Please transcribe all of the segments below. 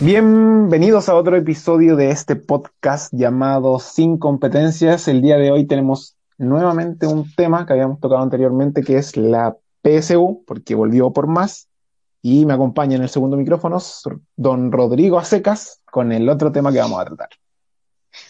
Bienvenidos a otro episodio de este podcast llamado Sin Competencias. El día de hoy tenemos nuevamente un tema que habíamos tocado anteriormente, que es la PSU, porque volvió por más. Y me acompaña en el segundo micrófono don Rodrigo Acecas con el otro tema que vamos a tratar.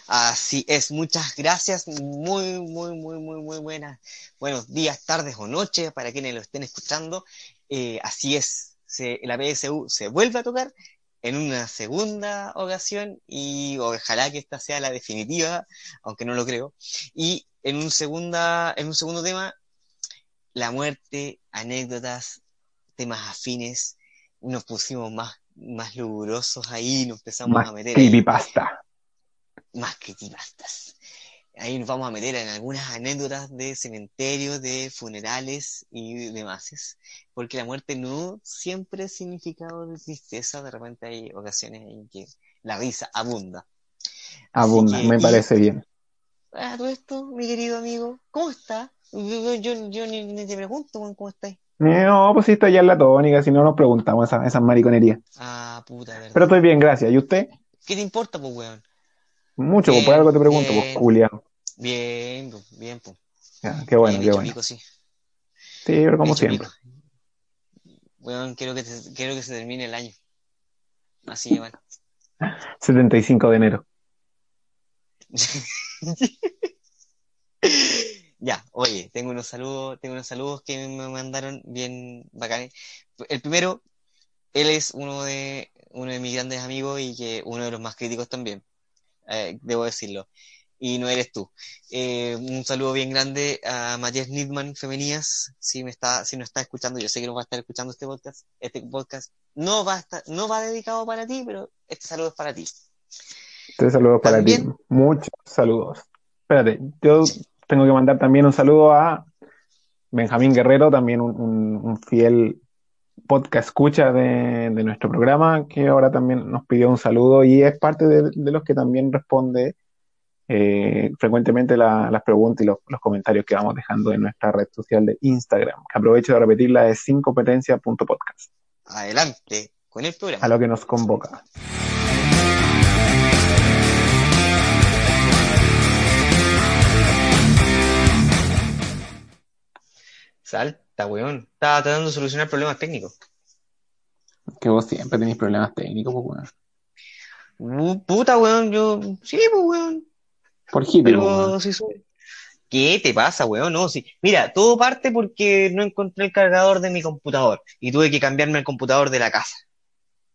Así es, muchas gracias, muy, muy, muy, muy, muy buenas, buenos días, tardes o noches para quienes lo estén escuchando. Eh, así es, la PSU se vuelve a tocar en una segunda ocasión y ojalá que esta sea la definitiva, aunque no lo creo. Y en un, segunda, en un segundo tema, la muerte, anécdotas, temas afines, nos pusimos más, más lugurosos ahí, nos empezamos a meter. Creepypasta. Más creepypastas ahí nos vamos a meter en algunas anécdotas de cementerios, de funerales y demás. Porque la muerte no siempre es significado de tristeza, de repente hay ocasiones en que la risa abunda. Abunda, me parece bien. A todo esto, mi querido amigo, ¿cómo está? Yo, yo, ni, te pregunto cómo estás. No, pues sí, estoy ya en la tónica, si no nos preguntamos esas esa mariconerías. Ah, puta, verdad. Pero estoy bien, gracias. ¿Y usted? ¿Qué te importa, pues, weón? Mucho, pues por algo te pregunto, pues, Julián. Bien, bien, pues. qué bueno, qué bueno. sí. pero como siempre. Bueno, quiero que, quiero que se termine el año. Así, bueno. 75 de enero. ya, oye, tengo unos saludos, tengo unos saludos que me mandaron bien bacanes. El primero, él es uno de, uno de mis grandes amigos y que uno de los más críticos también, eh, debo decirlo y no eres tú. Eh, un saludo bien grande a Matías Nidman Femenías, si me está, si no está escuchando, yo sé que no va a estar escuchando este podcast, este podcast no va a estar, no va dedicado para ti, pero este saludo es para ti. Este saludo es para ti. Muchos saludos. Espérate, yo tengo que mandar también un saludo a Benjamín Guerrero, también un, fiel podcast escucha de, nuestro programa, que ahora también nos pidió un saludo y es parte de los que también responde eh, frecuentemente las preguntas y los, comentarios que vamos dejando en nuestra red social de Instagram, que aprovecho de repetirla es sincompetencia.podcast. Adelante con el programa. A lo que nos convoca. Salta, weón. Estaba tratando de solucionar problemas técnicos. Que vos siempre tenéis problemas técnicos, pues, weón. Puta, weón, yo. Sí, pues, weón. Por hippie, Pero si ¿Qué te pasa, weón? No, sí. Mira, todo parte porque no encontré el cargador de mi computador y tuve que cambiarme el computador de la casa.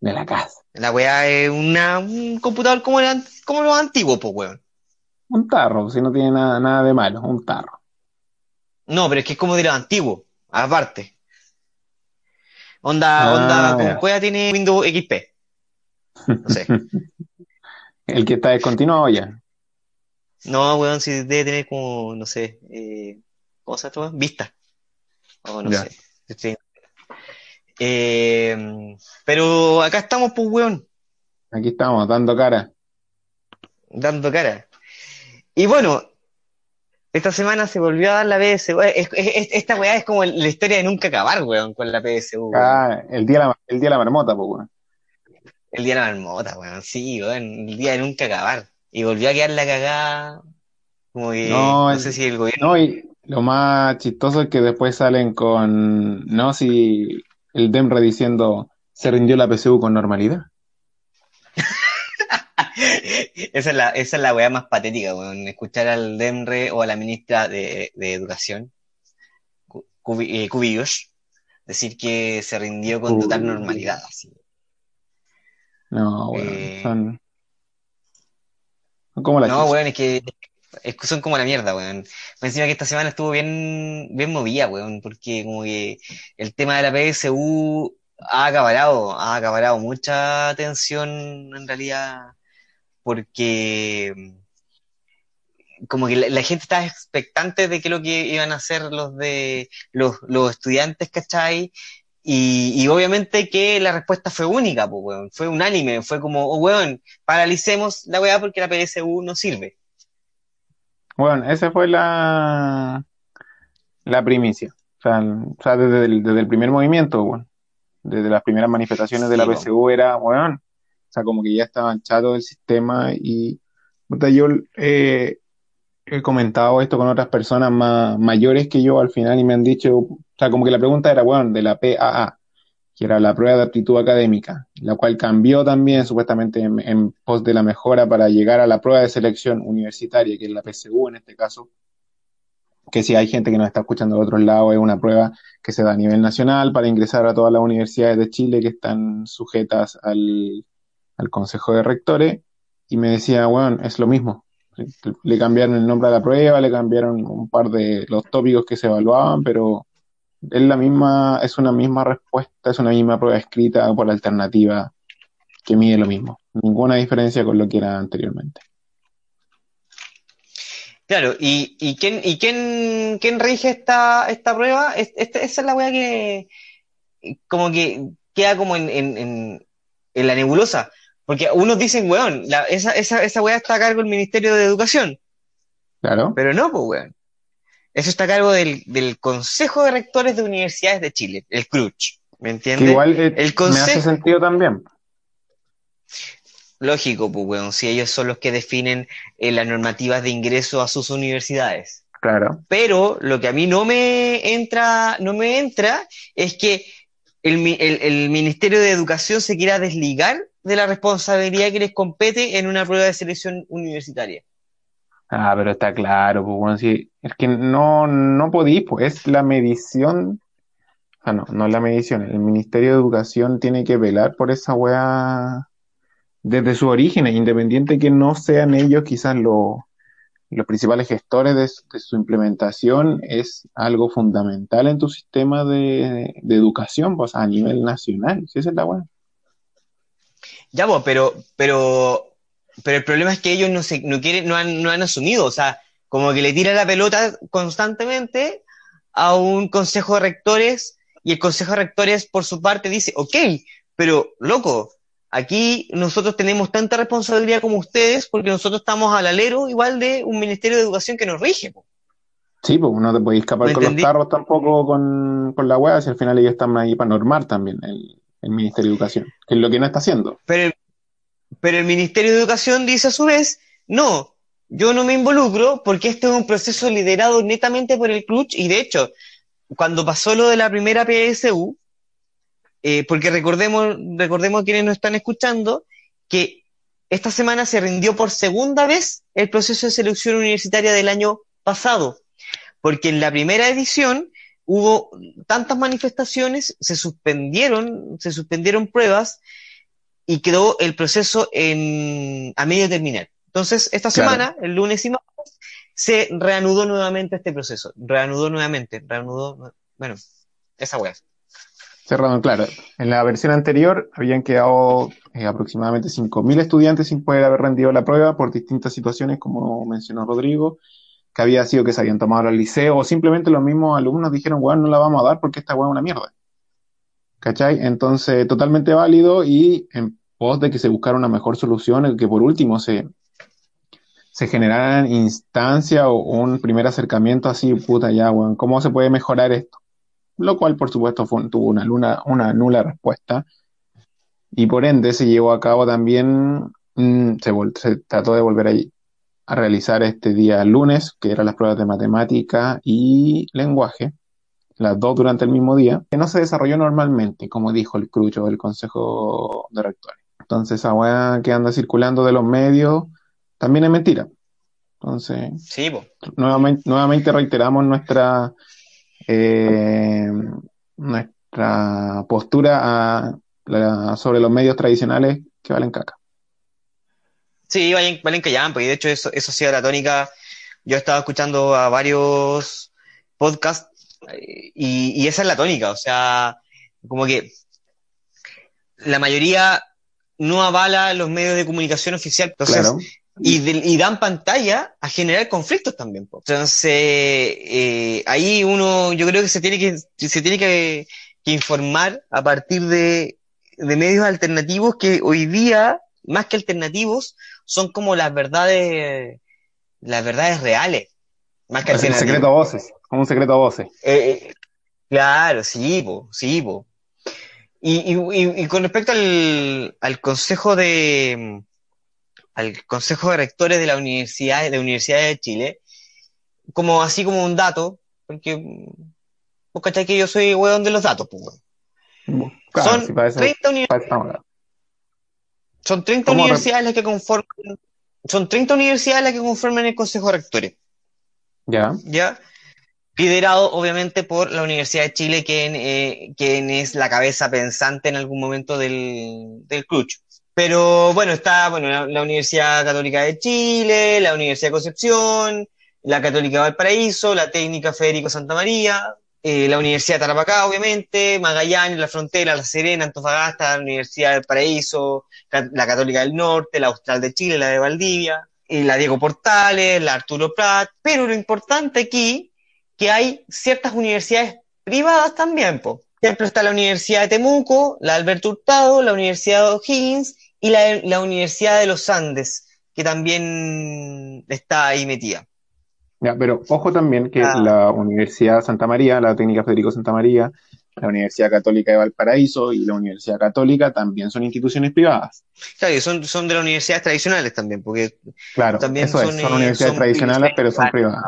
De la casa. La weá es una, un computador como, el, como los antiguos, pues, weón. Un tarro, si no tiene nada, nada de malo, un tarro. No, pero es que es como de los antiguos, aparte. Onda, ah, onda, como tiene Windows XP. No sé. el que está descontinuado ya. No, weón, si debe tener como, no sé, eh, ¿cómo se llama? Vista. O no sé. Eh, pero acá estamos, pues, weón. Aquí estamos, dando cara. Dando cara. Y bueno, esta semana se volvió a dar la PSU. esta weá es como la historia de nunca acabar, weón, con la PSU. Ah, el día, de la, el día de la marmota, pues, weón. El día de la marmota, weón, sí, weón, el día de nunca acabar y volvió a quedar la cagada. Como que no, sé si el gobierno. No, y lo más chistoso es que después salen con. No, si el DEMRE diciendo se rindió la PSU con normalidad. esa, es la, esa es la weá más patética, weón. Escuchar al DEMRE o a la ministra de, Educación, Cubillos, eh, decir que se rindió con total normalidad. Así. No, weón. Eh, son no, weón, es que, son como la mierda, weón. Me encima que esta semana estuvo bien, bien movida, weón, porque como que el tema de la PSU ha acaparado, ha acaparado mucha atención en realidad, porque como que la, gente estaba expectante de qué es lo que iban a hacer los de los, los estudiantes, ¿cachai? Y, y obviamente que la respuesta fue única, pues, weón. Fue unánime, fue como, oh, weón, paralicemos la weá porque la PSU no sirve. Bueno, esa fue la, la primicia. O sea, o sea desde, el, desde el primer movimiento, bueno, desde las primeras manifestaciones de la PSU era, bueno, o sea, como que ya estaban chatos del sistema y yo eh, he comentado esto con otras personas más mayores que yo al final y me han dicho, o sea, como que la pregunta era, bueno, de la PAA, que era la prueba de aptitud académica, la cual cambió también supuestamente en, pos de la mejora para llegar a la prueba de selección universitaria, que es la PSU en este caso, que si hay gente que nos está escuchando de otros lados, es una prueba que se da a nivel nacional para ingresar a todas las universidades de Chile que están sujetas al, al Consejo de Rectores, y me decía, bueno, es lo mismo, le cambiaron el nombre a la prueba, le cambiaron un par de los tópicos que se evaluaban, pero es la misma, es una misma respuesta, es una misma prueba escrita por alternativa que mide lo mismo. Ninguna diferencia con lo que era anteriormente. Claro, ¿y, quién, y quién, quién rige esta, esta prueba? Este, esa es la weá que como que queda como en, en, la nebulosa. Porque unos dicen, weón, esa, esa, esa weá está a cargo del Ministerio de Educación. Claro. Pero no, pues weón. Eso está a cargo del, del Consejo de Rectores de Universidades de Chile, el CRUCH. ¿Me entiendes? igual eh, el me hace sentido también. Lógico, pues, weón, si ellos son los que definen eh, las normativas de ingreso a sus universidades. Claro. Pero lo que a mí no me entra, no me entra, es que el, el, Ministerio de Educación se quiera desligar de la responsabilidad que les compete en una prueba de selección universitaria. Ah, pero está claro, pues bueno, si es que no, no podís, pues es la medición, ah, no, no es la medición, el Ministerio de Educación tiene que velar por esa weá desde su origen, independiente que no sean ellos quizás los los principales gestores de, su implementación, es algo fundamental en tu sistema de, educación, pues a nivel nacional, si esa es la weá. Ya, pues, pero, pero pero el problema es que ellos no, se, no, quieren, no, han, no han asumido, o sea, como que le tira la pelota constantemente a un consejo de rectores y el consejo de rectores por su parte dice, ok, pero loco, aquí nosotros tenemos tanta responsabilidad como ustedes porque nosotros estamos al alero igual de un Ministerio de Educación que nos rige. Sí, pues no te podéis escapar con los carros tampoco con, con la web, si al final ellos están ahí para normar también el, el Ministerio de Educación, que es lo que no está haciendo. Pero pero el Ministerio de Educación dice a su vez, no, yo no me involucro porque este es un proceso liderado netamente por el CLUCH y de hecho, cuando pasó lo de la primera PSU, eh, porque recordemos, recordemos quienes nos están escuchando, que esta semana se rindió por segunda vez el proceso de selección universitaria del año pasado, porque en la primera edición hubo tantas manifestaciones, se suspendieron, se suspendieron pruebas, y quedó el proceso en, a medio terminar. Entonces, esta semana, el lunes y martes, se reanudó nuevamente este proceso. Reanudó nuevamente, reanudó, bueno, esa weá. Cerrado, claro. En la versión anterior habían quedado eh, aproximadamente 5.000 estudiantes sin poder haber rendido la prueba por distintas situaciones, como mencionó Rodrigo, que había sido que se habían tomado al liceo, o simplemente los mismos alumnos dijeron, bueno, no la vamos a dar porque esta weá es una mierda. ¿Cachai? Entonces, totalmente válido y en pos de que se buscara una mejor solución, que por último se, se generaran instancias o un primer acercamiento así, puta ya, bueno, ¿cómo se puede mejorar esto? Lo cual, por supuesto, tuvo una, luna, una nula respuesta. Y por ende se llevó a cabo también, mm, se, se, trató de volver ahí a realizar este día lunes, que eran las pruebas de matemática y lenguaje, las dos durante el mismo día, que no se desarrolló normalmente, como dijo el crucho del Consejo de Rectores. Entonces, esa weá que anda circulando de los medios también es mentira. Entonces, sí, nuevamente, nuevamente reiteramos nuestra eh, nuestra postura sobre los medios tradicionales que valen caca. Sí, valen, valen pues, y de hecho eso, eso ha sido la tónica. Yo he estado escuchando a varios podcasts y, esa es la tónica, o sea, como que la mayoría no avala los medios de comunicación oficial. Entonces, Claro. Y, de- y dan pantalla a generar conflictos también. po. Entonces, eh, ahí uno, yo creo que se tiene que, se tiene que, que informar a partir de, de medios alternativos que hoy día, más que alternativos, son como las verdades, las verdades reales. Más que Es un secreto a voces, como un secreto a voces. Eh, eh, claro, sí, po, sí, po. Y, y- y con respecto al, al consejo de al consejo de rectores de la universidad de Universidades de Chile, como así como un dato, porque vos cachai que yo soy weón de los datos, pues. Claro, son, eso- 30 uni- para eso estamos acá. son 30 ¿Cómo re- universidades las que conforman son 30 universidades las que conforman el consejo de rectores. Ya. ¿ya? Liderado obviamente por la Universidad de Chile, quien, eh, quien es la cabeza pensante en algún momento del, del clutch. Pero bueno, está bueno, la, Universidad Católica de Chile, la Universidad de Concepción, la Católica de Valparaíso, la Técnica Federico Santa María, eh, la Universidad de Tarapacá, obviamente, Magallanes, La Frontera, La Serena, Antofagasta, la Universidad del Paraíso, la Católica del Norte, la Austral de Chile, la de Valdivia, y la Diego Portales, la Arturo Prat, pero lo importante aquí, que hay ciertas universidades privadas también, po. Por ejemplo, está la Universidad de Temuco, la Alberto Hurtado, la Universidad de O'Higgins y la, la Universidad de los Andes, que también está ahí metida. Ya, pero ojo también que Ah. la Universidad Santa María, la Técnica Federico Santa María, la Universidad Católica de Valparaíso y la Universidad Católica también son instituciones privadas. Claro, y son, son de las universidades tradicionales también, porque Claro, También eso son, es, son eh, universidades son tradicionales, pero son privadas.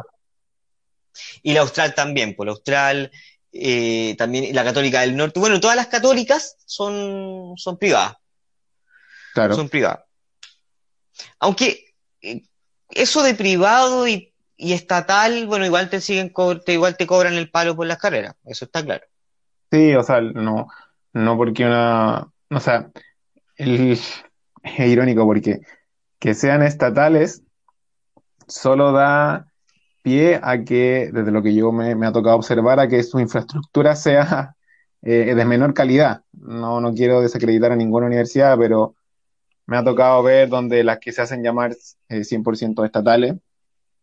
Y la Austral también, por la Austral, eh, también la Católica del Norte. Bueno, todas las católicas son, son privadas, Claro. son privadas. Aunque eh, eso de privado y, y estatal, bueno, igual te siguen, te, igual te cobran el palo por las carreras, eso está claro. Sí, o sea, no, no porque una, o sea, el- es irónico porque que sean estatales solo da pie a que, desde lo que yo me, me ha tocado observar, a que su infraestructura sea eh, de menor calidad. No, no quiero desacreditar a ninguna universidad, pero me ha tocado ver donde las que se hacen llamar eh, 100% estatales,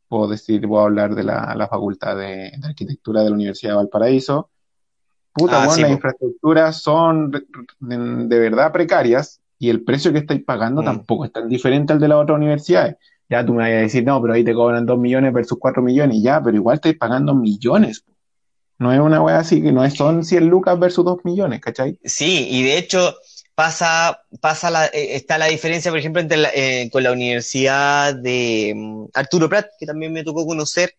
puedo decir, puedo hablar de la, la Facultad de, de Arquitectura de la Universidad de Valparaíso. Puta, Ah, sí, las po. infraestructuras son de, verdad precarias y el precio que estáis pagando Mm. tampoco es tan diferente al de las otras universidades. Ya tú me vas a decir, no, pero ahí te cobran 2 millones versus 4 millones, ya, pero igual estáis pagando millones. No es una wea así, que no es, son 100 lucas versus 2 millones, ¿cachai? Sí, y de hecho pasa, pasa la, eh, está la diferencia, por ejemplo, entre la- eh, con la Universidad de mm, Arturo Prat, que también me tocó conocer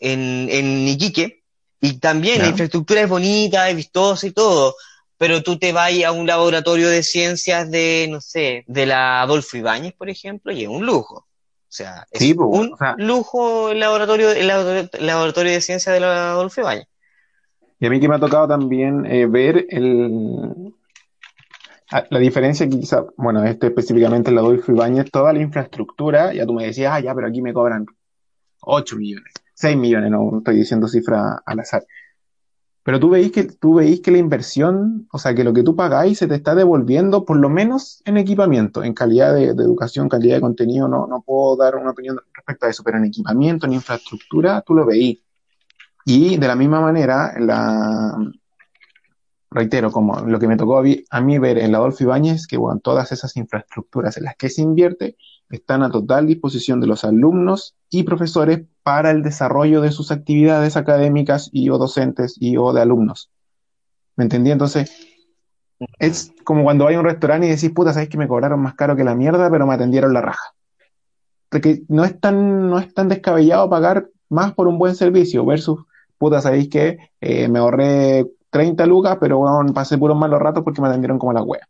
en, en Iquique, y también la infraestructura es bonita, es vistosa y todo, pero tú te vas a un laboratorio de ciencias de, no sé, de la Adolfo Ibáñez, por ejemplo, y es un lujo. O sea, es Sí, po, un o sea- lujo el laboratorio, el laboratorio, de ciencias de la Adolfo Ibáñez. Y a mí que me ha tocado también eh, ver el, la diferencia que quizá, bueno, este específicamente el Adolfo Ibáñez, toda la infraestructura, ya tú me decías, ah, ya, pero aquí me cobran 8 millones, 6 millones, no estoy diciendo cifra al azar. Pero tú veis que, tú veis que la inversión, o sea, que lo que tú pagáis se te está devolviendo, por lo menos en equipamiento, en calidad de, de educación, calidad de contenido, no, no puedo dar una opinión respecto a eso, pero en equipamiento, en infraestructura, tú lo veís. Y de la misma manera, la, reitero, como lo que me tocó a, mí ver en la Adolfo Ibáñez, que todas esas infraestructuras en las que se invierte están a total disposición de los alumnos y profesores para el desarrollo de sus actividades académicas y o docentes y o de alumnos. ¿Me entendí? Entonces, es como cuando hay un restaurante y decís, puta, sabes que me cobraron más caro que la mierda, pero me atendieron la raja. Porque no es tan, no es tan descabellado pagar más por un buen servicio versus, puta, sabéis que eh, me ahorré 30 lucas, pero bueno, pasé puros malos ratos porque me atendieron como la wea.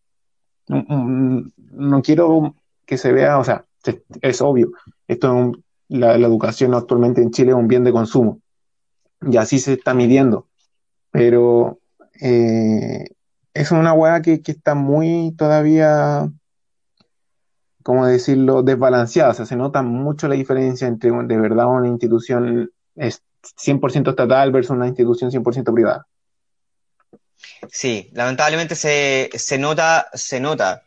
No, no- no quiero que se vea, o sea, es, obvio, esto es un- la, educación actualmente en Chile es un bien de consumo y así se está midiendo, pero eh, es una wea que, que está muy todavía, ¿cómo decirlo?, desbalanceada, se nota mucho la diferencia entre de verdad una institución es 100% estatal versus una institución 100% privada. Sí, lamentablemente se, se nota, se nota.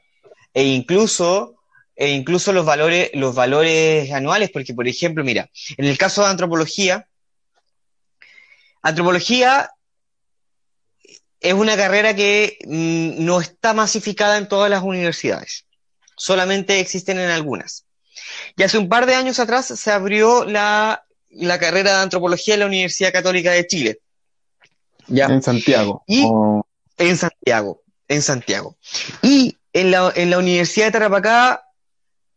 E incluso, e incluso los valores, los valores anuales, porque por ejemplo, mira, en el caso de antropología, antropología es una carrera que mm, no está masificada en todas las universidades, solamente existen en algunas. Y hace un par de años atrás se abrió la, la carrera de antropología en la Universidad Católica de Chile. ¿Ya? En Santiago. Y en Santiago, en Santiago. Y en la, en la Universidad de Tarapacá,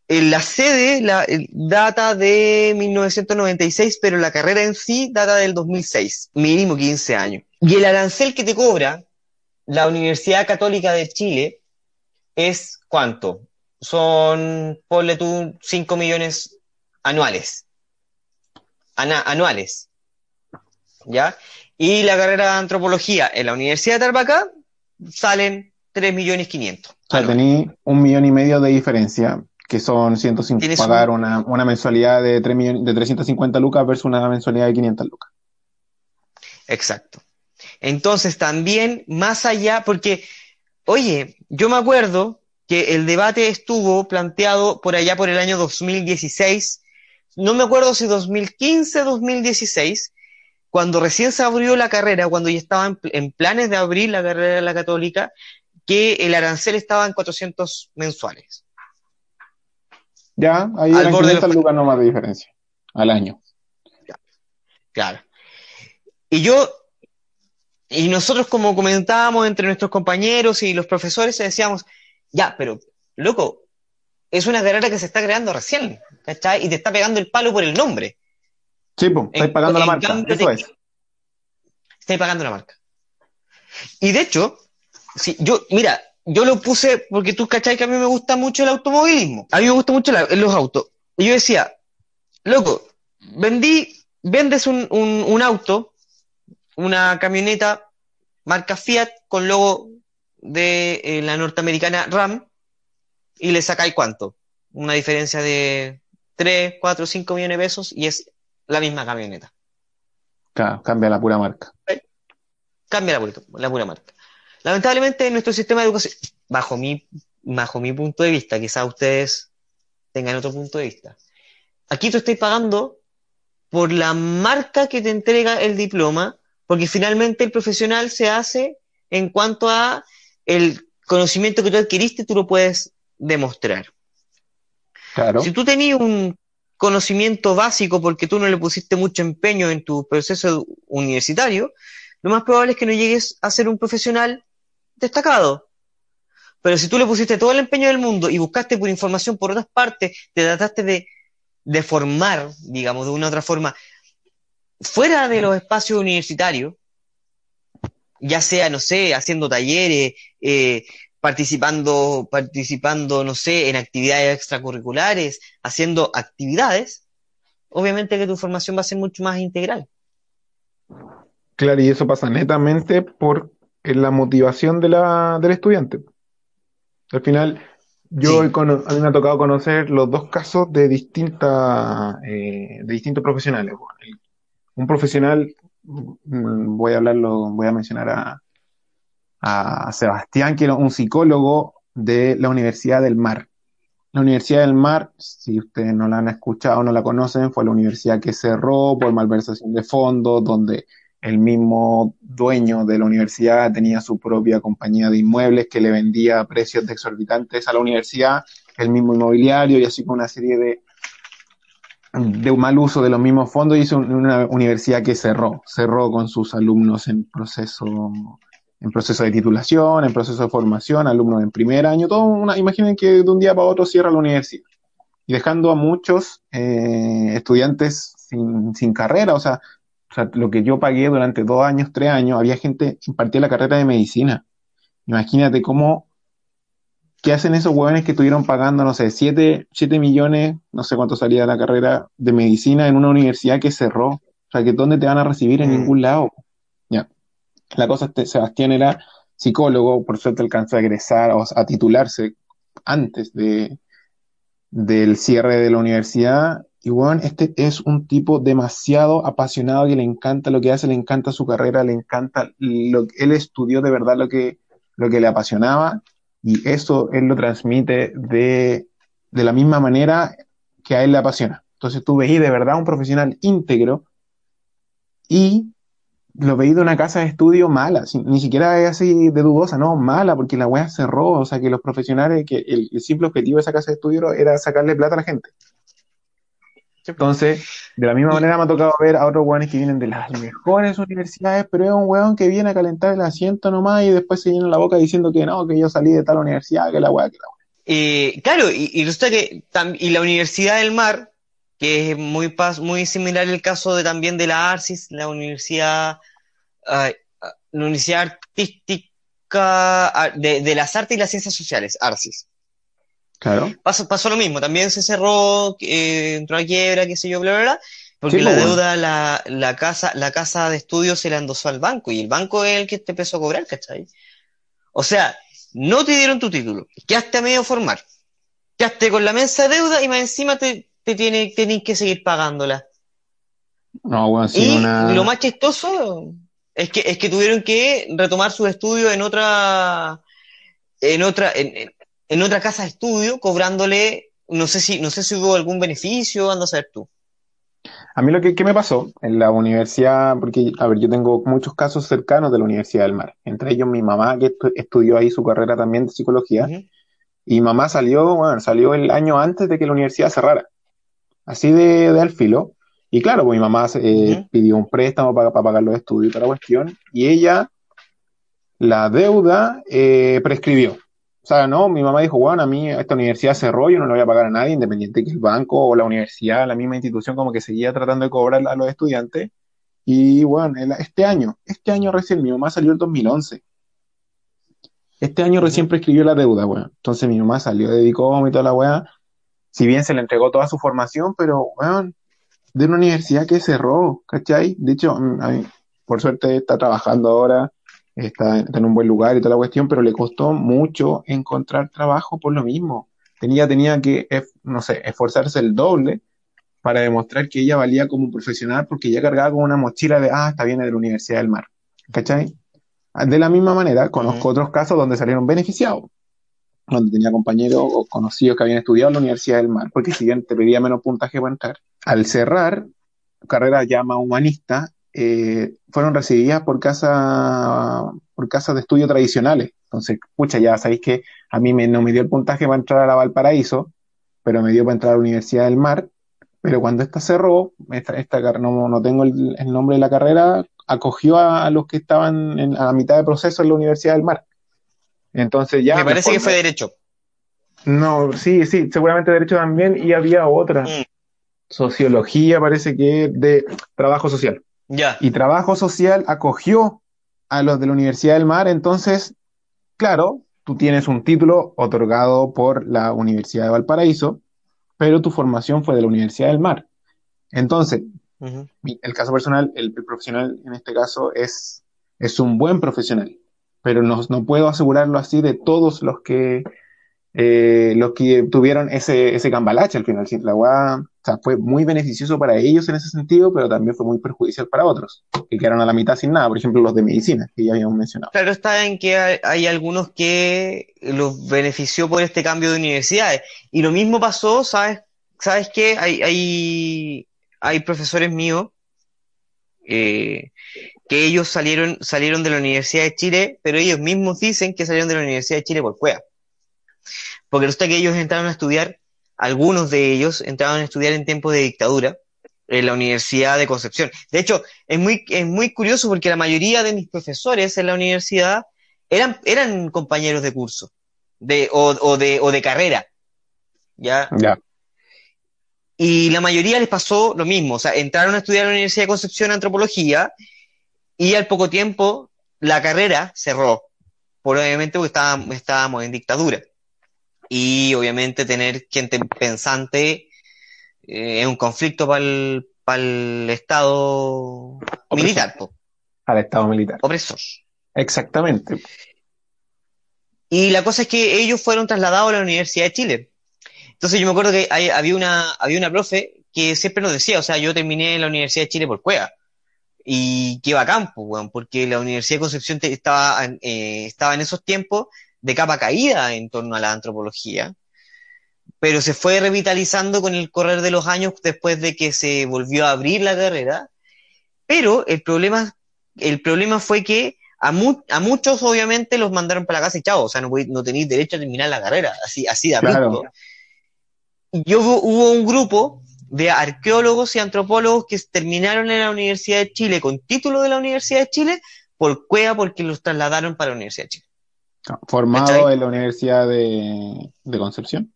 en la sede la, data de 1996, pero la carrera en sí data del 2006, mínimo 15 años. Y el arancel que te cobra la Universidad Católica de Chile es ¿cuánto? Son, ponle tú, 5 millones anuales. anuales. ¿Ya? Y la carrera de antropología en la Universidad de Tarapacá salen 3 millones 500. O sea, tení un millón y medio de diferencia, que son 150, pagar una, una, mensualidad de, 3 millones, de 350 lucas versus una mensualidad de 500 lucas. Exacto. Entonces, también, más allá, porque, oye, yo me acuerdo que el debate estuvo planteado por allá por el año 2016, no me acuerdo si 2015 o 2016, cuando recién se abrió la carrera, cuando ya estaban en, planes de abrir la carrera de la católica, que el arancel estaba en 400 mensuales. Ya, ahí eran 500 lucas no más de diferencia al año. Claro. Y yo, y nosotros como comentábamos entre nuestros compañeros y los profesores, decíamos, ya, pero, loco, es una carrera que se está creando recién, ¿cachai? Y te está pegando el palo por el nombre. Sí, pues, estáis pagando la marca. Eso es. Estáis pagando la marca. Y de hecho, si yo, mira, yo lo puse porque tú cachai que a mí me gusta mucho el automovilismo. A mí me gusta mucho los autos. Y yo decía, loco, vendí, vendes un, un, auto, una camioneta marca Fiat con logo de eh, la norteamericana Ram y le sacáis cuánto? Una diferencia de 3, 4, 5 millones de pesos y es la misma camioneta. Claro, cambia la pura marca. Cambia la, la pura marca. Lamentablemente en nuestro sistema de educación, bajo mi, bajo mi punto de vista, quizás ustedes tengan otro punto de vista. Aquí tú estás pagando por la marca que te entrega el diploma, porque finalmente el profesional se hace en cuanto a el conocimiento que tú adquiriste, tú lo puedes demostrar. Claro. Si tú tenías un conocimiento básico porque tú no le pusiste mucho empeño en tu proceso universitario, lo más probable es que no llegues a ser un profesional destacado. Pero si tú le pusiste todo el empeño del mundo y buscaste por información por otras partes, te trataste de, de formar, digamos, de una u otra forma, fuera de los espacios universitarios, ya sea, no sé, haciendo talleres, eh, participando, participando, no sé, en actividades extracurriculares, haciendo actividades, obviamente que tu formación va a ser mucho más integral. Claro, y eso pasa netamente por la motivación de la, del estudiante. Al final, yo a mí me ha tocado conocer los dos casos de distintas, eh, de distintos profesionales. Un profesional, mm, voy a hablarlo, voy a mencionar a, a Sebastián, que era un psicólogo de la Universidad del Mar. La Universidad del Mar, si ustedes no la han escuchado o no la conocen, fue la universidad que cerró por malversación de fondos, donde el mismo dueño de la universidad tenía su propia compañía de inmuebles que le vendía a precios exorbitantes a la universidad, el mismo inmobiliario y así con una serie de, de mal uso de los mismos fondos hizo una universidad que cerró, cerró con sus alumnos en proceso en proceso de titulación, en proceso de formación, alumnos en primer año, todo una, imaginen que de un día para otro cierra la universidad y dejando a muchos eh, estudiantes sin, sin, carrera, o sea, o sea, lo que yo pagué durante dos años, tres años, había gente que impartía la carrera de medicina. Imagínate cómo, ¿qué hacen esos huevones que estuvieron pagando, no sé, siete, siete millones, no sé cuánto salía la carrera de medicina en una universidad que cerró? O sea, que ¿dónde te van a recibir? En mm. ningún lado. La cosa es que Sebastián era psicólogo, por suerte alcanzó a egresar o a titularse antes de, del cierre de la universidad Y bueno, este es un tipo demasiado apasionado que le encanta lo que hace, le encanta su carrera, le encanta lo que él estudió de verdad lo que, lo que le apasionaba y eso él lo transmite de, de la misma manera que a él le apasiona. Entonces tú veis de verdad un profesional íntegro y lo veí de una casa de estudio mala, ni siquiera es así de dudosa, no, mala, porque la wea cerró, o sea que los profesionales, que el, simple objetivo de esa casa de estudio era sacarle plata a la gente. Entonces, de la misma manera me ha tocado ver a otros weones que vienen de las mejores universidades, pero es un weón que viene a calentar el asiento nomás y después se llena la boca diciendo que no, que yo salí de tal universidad, que la wea, que la wea. Eh, claro, y, y resulta que y la Universidad del Mar que es muy, muy similar el caso de, también de la ARCIS, la Universidad, la Universidad Artística de, las Artes y las Ciencias Sociales, ARCIS. Claro. Pasó, pasó lo mismo, también se cerró, eh, entró a quiebra, qué sé yo, bla, bla, bla, porque la pues, deuda, la, la, casa, la casa de estudios se la endosó al banco y el banco es el que te empezó a cobrar, ¿cachai? O sea, no te dieron tu título, quedaste a medio formar, quedaste con la mensa deuda y más encima te, te tiene, tenéis que seguir pagándola. No, bueno, y lo más chistoso es que, es que tuvieron que retomar sus estudios en otra, en otra, en, otra casa de estudio, cobrándole, no sé si, no sé si hubo algún beneficio, ando a saber tú. A mí lo que, me pasó en la universidad, porque, a ver, yo tengo muchos casos cercanos de la Universidad del Mar, entre ellos mi mamá, que estudió ahí su carrera también de psicología, y mamá salió, bueno, salió el año antes de que la universidad cerrara así de, de al filo. Y claro, pues mi mamá eh, pidió un préstamo para, pagar los estudios y toda la cuestión, y ella, la deuda, eh, prescribió. O sea, no, mi mamá dijo, bueno, a mí esta universidad cerró, yo no le voy a pagar a nadie, independiente que el banco o la universidad, la misma institución, como que seguía tratando de cobrar a los estudiantes. Y bueno, este año, este año recién, mi mamá salió el 2011. Este año recién prescribió la deuda, bueno. Entonces mi mamá salió de Dicom y toda la weá, si bien se le entregó toda su formación, pero, bueno, de una universidad que cerró, ¿cachai? De hecho, mm, por suerte está trabajando ahora, está, en un buen lugar y toda la cuestión, pero le costó mucho encontrar trabajo por lo mismo. Tenía, tenía que, no sé, esforzarse el doble para demostrar que ella valía como profesional porque ella cargaba con una mochila de, ah, está bien de la Universidad del Mar, ¿cachai? De la misma manera, conozco otros casos donde salieron beneficiados donde tenía compañeros o conocidos que habían estudiado en la Universidad del Mar, porque si bien te pedía menos puntaje para entrar, al cerrar carrera ya más humanista, eh, fueron recibidas por casa por casas de estudio tradicionales. Entonces, pucha, ya sabéis que a mí me, no me dio el puntaje para entrar a la Valparaíso, pero me dio para entrar a la Universidad del Mar. Pero cuando esta cerró, esta, esta no, no tengo el, nombre de la carrera, acogió a, los que estaban en, a la mitad de proceso en la Universidad del Mar. Entonces ya. Me parece que fue derecho. No, sí, sí, seguramente derecho también, y había otra. Mm. Sociología, parece que de trabajo social. Ya. Y trabajo social acogió a los de la Universidad del Mar, entonces, claro, tú tienes un título otorgado por la Universidad de Valparaíso, pero tu formación fue de la Universidad del Mar. Entonces, el caso personal, el, el, profesional en este caso es, es un buen profesional pero no, no puedo asegurarlo así de todos los que eh, los que tuvieron ese, ese cambalache al final. La UA, o sea, fue muy beneficioso para ellos en ese sentido, pero también fue muy perjudicial para otros, que quedaron a la mitad sin nada, por ejemplo, los de medicina, que ya habíamos mencionado. Claro está en que hay, algunos que los benefició por este cambio de universidades. Y lo mismo pasó, ¿sabes? ¿Sabes qué? Hay, hay, hay profesores míos eh, que ellos salieron, salieron de la Universidad de Chile, pero ellos mismos dicen que salieron de la Universidad de Chile por cueva. Porque resulta que ellos entraron a estudiar, algunos de ellos entraron a estudiar en tiempos de dictadura en la Universidad de Concepción. De hecho, es muy, es muy curioso porque la mayoría de mis profesores en la universidad eran, eran compañeros de curso de, o, de, o de carrera. ¿Ya? Ya. Y la mayoría les pasó lo mismo. O sea, entraron a estudiar en la Universidad de Concepción antropología y al poco tiempo la carrera cerró, por obviamente porque estábamos, en dictadura. Y obviamente tener gente pensante eh, es un conflicto para el, Estado militar. Al Estado militar. Opresor. Exactamente. Y la cosa es que ellos fueron trasladados a la Universidad de Chile. Entonces yo me acuerdo que había una, había una profe que siempre nos decía, o sea, yo terminé en la Universidad de Chile por cueva. Y qué bacán, pues, weón, porque la Universidad de Concepción te- estaba, eh, estaba en esos tiempos de capa caída en torno a la antropología, pero se fue revitalizando con el correr de los años después de que se volvió a abrir la carrera. Pero el problema, el problema fue que a, mu- a muchos obviamente los mandaron para la casa y chao, o sea, no, no tenéis derecho a terminar la carrera, así, así de Claro. abrupto. Y hubo, hubo un grupo de arqueólogos y antropólogos que terminaron en la Universidad de Chile con título de la Universidad de Chile por cueva porque los trasladaron para la Universidad de Chile. Formado ¿Cachai? en la Universidad de, de Concepción.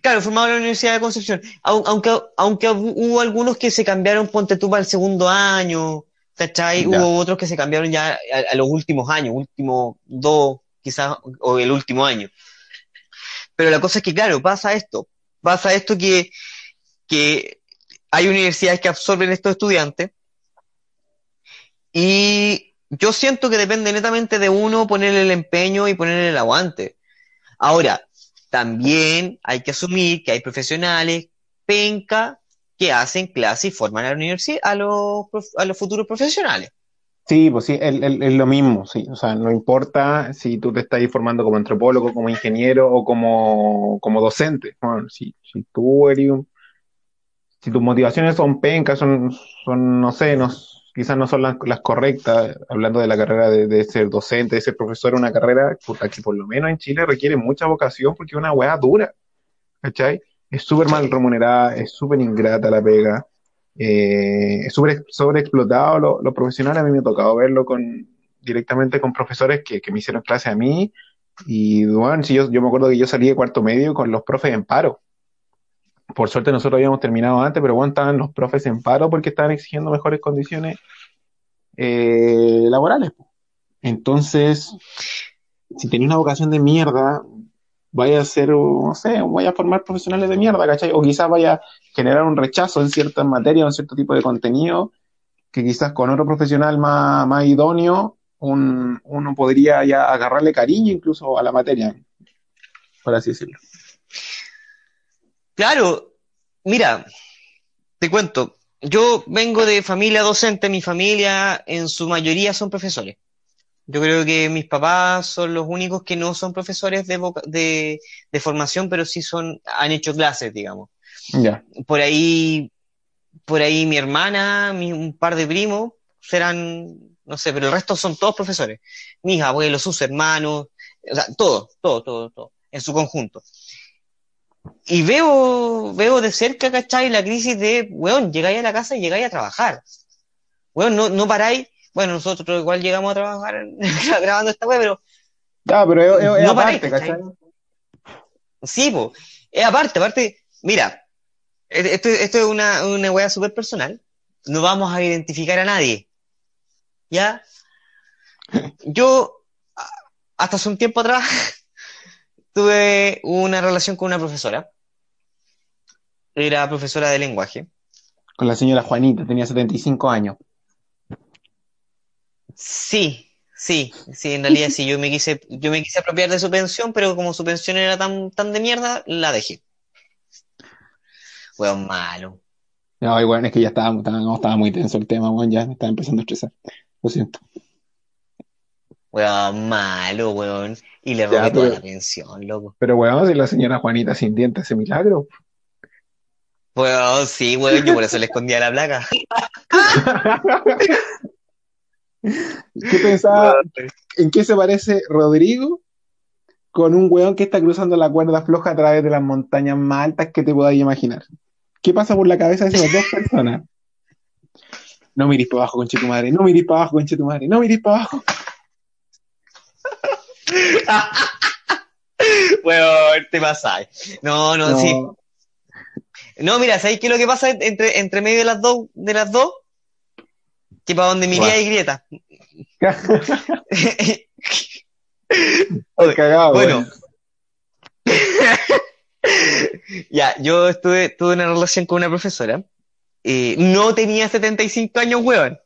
Claro, formado en la Universidad de Concepción. Au- Aunque, aunque hubo algunos que se cambiaron, ponte tú, para el segundo año, ¿cachai? Ya. Hubo otros que se cambiaron ya a, a los últimos años, últimos dos, quizás, o el último año. Pero la cosa es que, claro, pasa esto. Pasa esto que, que hay universidades que absorben estos estudiantes y yo siento que depende netamente de uno ponerle el empeño y ponerle el aguante. Ahora, también hay que asumir que hay profesionales penca que hacen clase y forman a la universidad a los, a los futuros profesionales. Sí, pues sí, es, lo mismo, sí. O sea, no importa si tú te estás formando como antropólogo, como ingeniero o como, como docente. Bueno, si, si tú eres un- si tus motivaciones son pencas, son, son, no sé, no, quizás no son las, las correctas, hablando de la carrera de, de ser docente, de ser profesor, una carrera que por lo menos en Chile requiere mucha vocación porque es una weá dura, ¿cachai? Es súper mal remunerada, es súper ingrata la pega. Eh, súper sobreexplotado lo, lo profesional. A mí me ha tocado verlo con, directamente con profesores que, que me hicieron clase a mí. Y bueno, si yo, yo me acuerdo que yo salí de cuarto medio con los profes en paro. Por suerte nosotros habíamos terminado antes, pero bueno, estaban los profes en paro porque estaban exigiendo mejores condiciones eh, laborales. Entonces, si tenía una vocación de mierda, vaya a ser, no sé, vaya a formar profesionales de mierda, ¿cachai? O quizás vaya a generar un rechazo en ciertas materias en cierto tipo de contenido que quizás con otro profesional más, más idóneo un- uno podría ya agarrarle cariño incluso a la materia, por así decirlo. Claro, mira, te cuento, yo vengo de familia docente, mi familia en su mayoría son profesores. Yo creo que mis papás son los únicos que no son profesores de, voca- de, de formación, pero sí son, han hecho clases, digamos. Ya, Por ahí, por ahí mi hermana, mi, un par de primos serán, no sé, pero el resto son todos profesores. Mis abuelos, sus hermanos, o sea, todo, todo, todo, todo, en su conjunto. Y veo, veo de cerca, ¿cachai? La crisis de, weón, llegáis a la casa y llegáis a trabajar. Weón, no, no paráis. Bueno, nosotros igual llegamos a trabajar grabando esta web, pero Ya, pero es, No aparte, ¿cachai? Sí, po. Es aparte, aparte, mira, e- esto, esto es una, una wea súper personal. No vamos a identificar a nadie. ¿Ya? Yo, hasta hace un tiempo atrás, tuve una relación con una profesora. Era profesora de lenguaje. Con la señora Juanita, tenía 75 años. Sí, sí, sí, en realidad sí, yo me quise, yo me quise apropiar de su pensión, pero como su pensión era tan, tan de mierda, la dejé. Weón malo. No, igual es que ya estaba, estaba, no, estaba muy tenso el tema, weón, ya me estaba empezando a estresar. Lo siento. Weón, malo, weón. Y le Ya, robé toda pero- la pensión, loco. Pero weón, si la señora Juanita sin dientes hace milagro. Weón, sí, weón, yo por eso le escondía la placa. ¿Qué pensaba? ¿En qué se parece Rodrigo con un weón que está cruzando la cuerda floja a través de las montañas más altas que te podáis imaginar? ¿Qué pasa por la cabeza de esas dos personas? No mirís para abajo, conche tu madre. No mirís para abajo, conche tu madre. No mirís para abajo. Weón, te pasáis. No, no, No. sí. No, mira, ¿sabéis qué es lo que pasa entre, entre medio de las dos, de las dos? Para donde miría hay grieta. Estoy cagado, Bueno. Ya, yo estuve, tuve una relación con una profesora. Eh, no tenía 75 años, weón.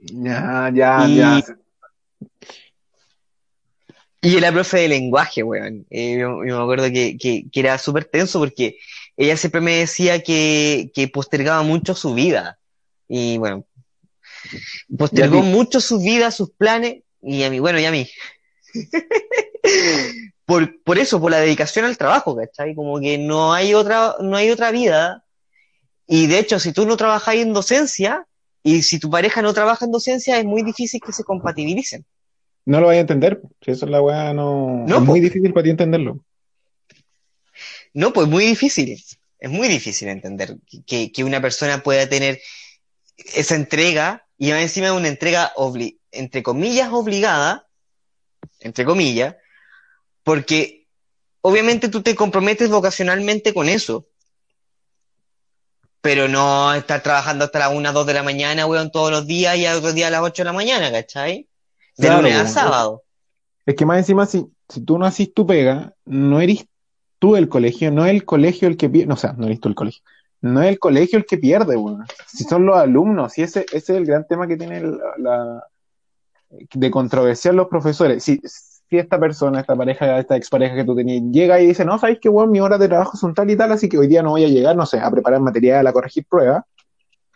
Ya, ya, Y- ya. Y era profe de lenguaje, weón. Eh, yo, yo me acuerdo que, que, que era súper tenso porque ella siempre me decía que, que postergaba mucho su vida. Y bueno, postergó mucho su vida, sus planes, y a mí, bueno, y a mí. por, por eso, por la dedicación al trabajo, ¿cachai? Como que no hay otra, no hay otra vida. Y de hecho, si tú no trabajas en docencia, y si tu pareja no trabaja en docencia, es muy difícil que se compatibilicen. No lo vaya a entender. Si eso es la weá, no. es muy difícil para ti entenderlo. No, pues muy difícil. Es muy difícil entender que, que una persona pueda tener esa entrega y encima una entrega, entre comillas, obligada, entre comillas, porque obviamente tú te comprometes vocacionalmente con eso. Pero no estar trabajando hasta las 1, 2 de la mañana, weón, todos los días y otro día a las 8 de la mañana, ¿cachai? De lunes a sábado. Es que más encima, si, si tú no haces tu pega, no eres tú el colegio, no es el colegio el que pierde, no, o sea, no eres tú el colegio, no es el colegio el que pierde, weón. Si son los alumnos, y ese, ese es el gran tema que tiene la, de controversiar los profesores. Si, si esta persona, esta pareja, esta expareja que tú tenías, llega y dice, no, sabes que, weón, mi hora de trabajo son tal y tal, así que hoy día no voy a llegar, no sé, a preparar material, a corregir pruebas.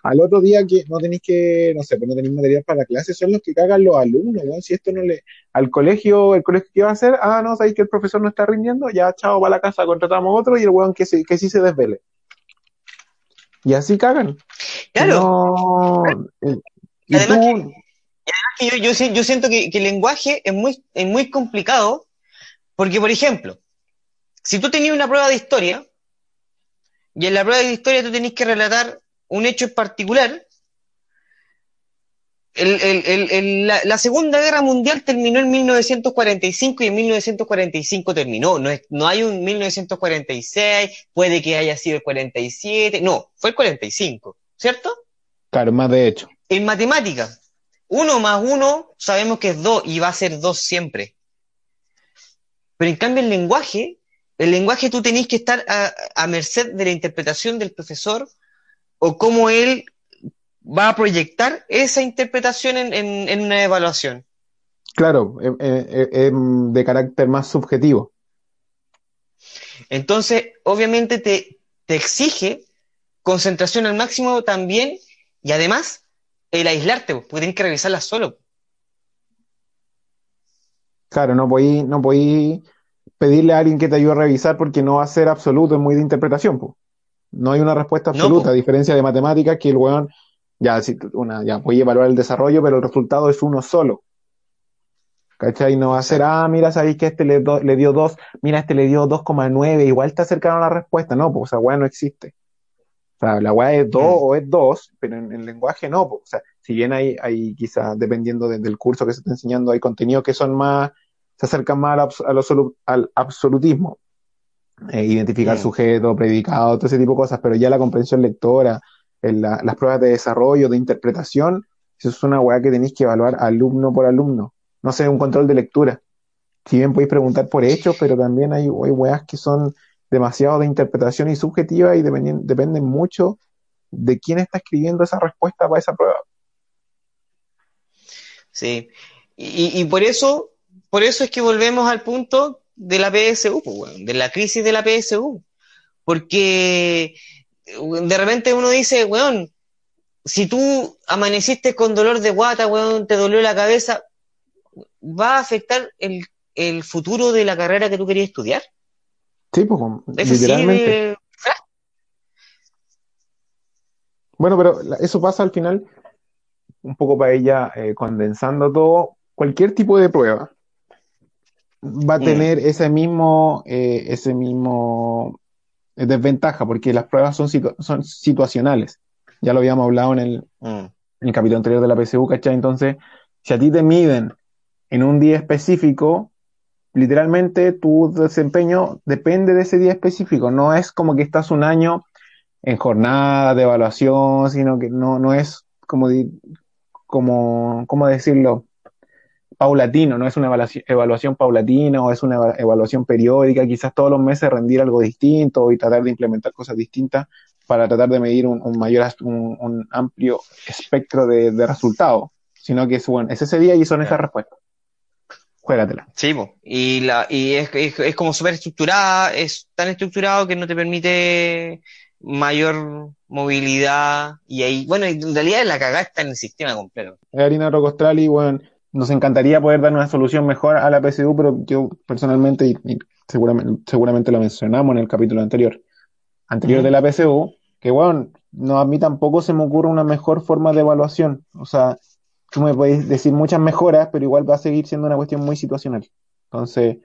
Al otro día que no tenéis que, no sé, pues no tenéis material para la clase, son los que cagan los alumnos, weón. Si esto no le, al colegio, el colegio que va a hacer, ah, no, sabéis que el profesor no está rindiendo, ya, chao, va a la casa, contratamos otro y el weón que, que sí se desvele. Y así cagan. Claro. Eh, y además, que, yo, yo, siento que, el lenguaje es muy, es muy complicado, porque, por ejemplo, si tú tenías una prueba de historia, y en la prueba de historia tú tenés que relatar un hecho en particular, la, Segunda Guerra Mundial terminó en 1945 y en 1945 terminó. No, es, no hay un 1946, puede que haya sido el 47, no, fue el 45, ¿cierto? Claro, más de hecho. En matemática, uno más uno sabemos que es dos y va a ser dos siempre. Pero en cambio el lenguaje, el lenguaje tú tenés que estar a, a merced de la interpretación del profesor o cómo él va a proyectar esa interpretación en, una evaluación. Claro, eh, eh, em, de carácter más subjetivo. Entonces, obviamente te, exige concentración al máximo también y además el aislarte, porque tienes que revisarla solo. Claro, no podí, no pedirle a alguien que te ayude a revisar porque no va a ser absoluto, es muy de interpretación. No hay una respuesta absoluta, a diferencia de matemáticas que el weón ya, si una, ya voy a evaluar el desarrollo, pero el resultado es uno solo. ¿Cachai? No va a ser, ah, mira, sabéis que este le, le dio 2, mira, este le dio 2,9, igual está cercano a la respuesta. No, pues esa weá no existe. O sea, la weá es 2 mm. o es 2, pero en el lenguaje no. Pues, o sea, si bien hay, hay quizás, dependiendo del curso que se está enseñando, hay contenidos que son más, se acercan más al, al absolutismo. Eh, identificar mm. sujeto, predicado, todo ese tipo de cosas, pero ya la comprensión lectora, las pruebas de desarrollo, de interpretación, eso es una weá que tenéis que evaluar alumno por alumno. No sé, un control de lectura. Si bien podéis preguntar por hechos, pero también hay, hay weas que son demasiado de interpretación y subjetiva y dependen, mucho de quién está escribiendo esa respuesta para esa prueba. Sí, y, por eso, por eso es que volvemos al punto de la PSU, de la crisis de la PSU, porque de repente uno dice, weón, si tú amaneciste con dolor de guata, weón, te dolió la cabeza, ¿va a afectar el, futuro de la carrera que tú querías estudiar? Sí, pues, literalmente. Bueno, pero eso pasa al final, un poco para ella, eh, condensando todo, cualquier tipo de prueba va a mm. tener ese mismo, eh, ese mismo es desventaja porque las pruebas son, son situacionales. Ya lo habíamos hablado en el, mm. en el capítulo anterior de la PSU, ¿cachai? Entonces, si a ti te miden en un día específico, literalmente tu desempeño depende de ese día específico. No es como que estás un año en jornada de evaluación, sino que no, no es como, como, ¿cómo decirlo? Paulatino, no es una evaluación, paulatina o es una evaluación periódica, quizás todos los meses rendir algo distinto y tratar de implementar cosas distintas para tratar de medir un, mayor, un, amplio espectro de, resultados, sino que es, bueno, es ese día y son esas respuestas. juégatela. Sí, y, la, y es, es, es como súper estructurada, es tan estructurado que no te permite mayor movilidad y ahí, bueno, en realidad la cagada está en el sistema completo. Harina Rocostrali, bueno, nos encantaría poder dar una solución mejor a la PSU, pero yo personalmente, y, y seguramente, seguramente lo mencionamos en el capítulo anterior, anterior de la PSU, que bueno, no, a mí tampoco se me ocurre una mejor forma de evaluación. O sea, tú me podéis decir muchas mejoras, pero igual va a seguir siendo una cuestión muy situacional. Entonces,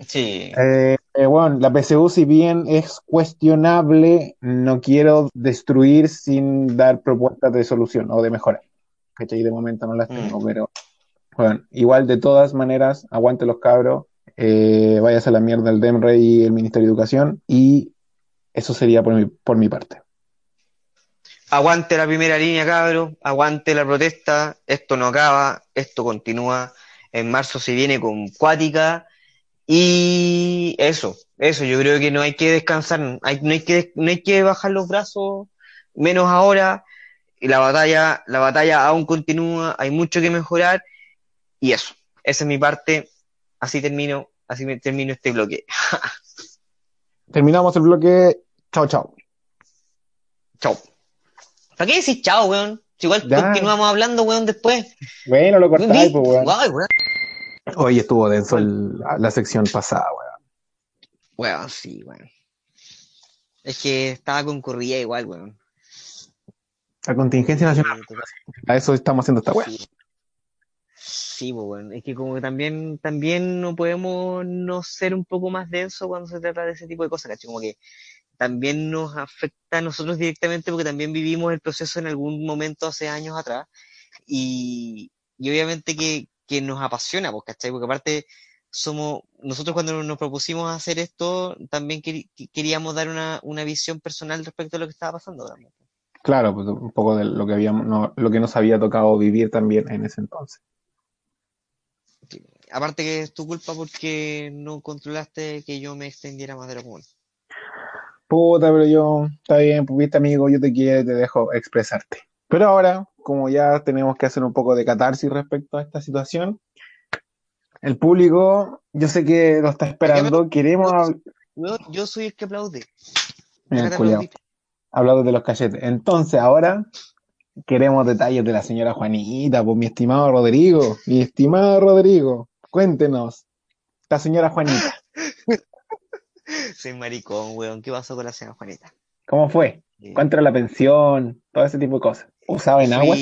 Sí. eh, eh, bueno, la PSU, si bien es cuestionable, no quiero destruir sin dar propuestas de solución o de mejora. ¿Cachai? De momento no las tengo, Mm. pero bueno, igual de todas maneras, aguante los cabros, eh, váyase a la mierda el DEMRE y el Ministerio de Educación, y eso sería por mi, por mi parte. Aguante la primera línea, cabro, aguante la protesta, esto no acaba, esto continúa, en marzo se viene con cuática y eso, eso, yo creo que no hay que descansar, hay- no hay que, no hay que bajar los brazos, menos ahora, y la batalla, la batalla aún continúa, hay mucho que mejorar y eso, esa es mi parte, así termino, así me termino este bloque. Terminamos el bloque. Chao, chao. Chao. ¿Para qué decís chao, weón? Si igual Ya. continuamos hablando, weón, después. Bueno, lo cortáis, pues, weón. Weón. Hoy estuvo denso el- la sección pasada, weón. Weón, sí, weón. Es que estaba concurrida igual, weón. La contingencia nacional. A eso estamos haciendo esta. Sí, Sí, weón. Es que como que también, también no podemos no ser un poco más denso cuando se trata de ese tipo de cosas. Como que también nos afecta a nosotros directamente porque también vivimos el proceso en algún momento hace años atrás y, y obviamente que, que nos apasiona, ¿cachai? Porque aparte somos, nosotros cuando nos propusimos hacer esto también queríamos dar una, una visión personal respecto a lo que estaba pasando. Claro, pues un poco de lo que habíamos, no- lo que nos había tocado vivir también en ese entonces. Aparte que es tu culpa porque no controlaste que yo me extendiera más de lo común. Puta, pero yo, está bien, pues viste, amigo, yo te quiero y te dejo expresarte. Pero ahora, como ya tenemos que hacer un poco de catarsis respecto a esta situación, el público, yo sé que lo está esperando, queremos. Yo, yo soy el que aplaude. Aplaudir. hablado de los cachetes. Entonces, ahora queremos detalles de la señora Juanita, pues mi estimado Rodrigo, mi estimado Rodrigo, cuéntenos, la señora Juanita, Soy maricón, weón. ¿Qué pasó con la señora Juanita? ¿cómo fue? ¿Cuánto era la pensión? Todo ese tipo de cosas. ¿Usaba en agua?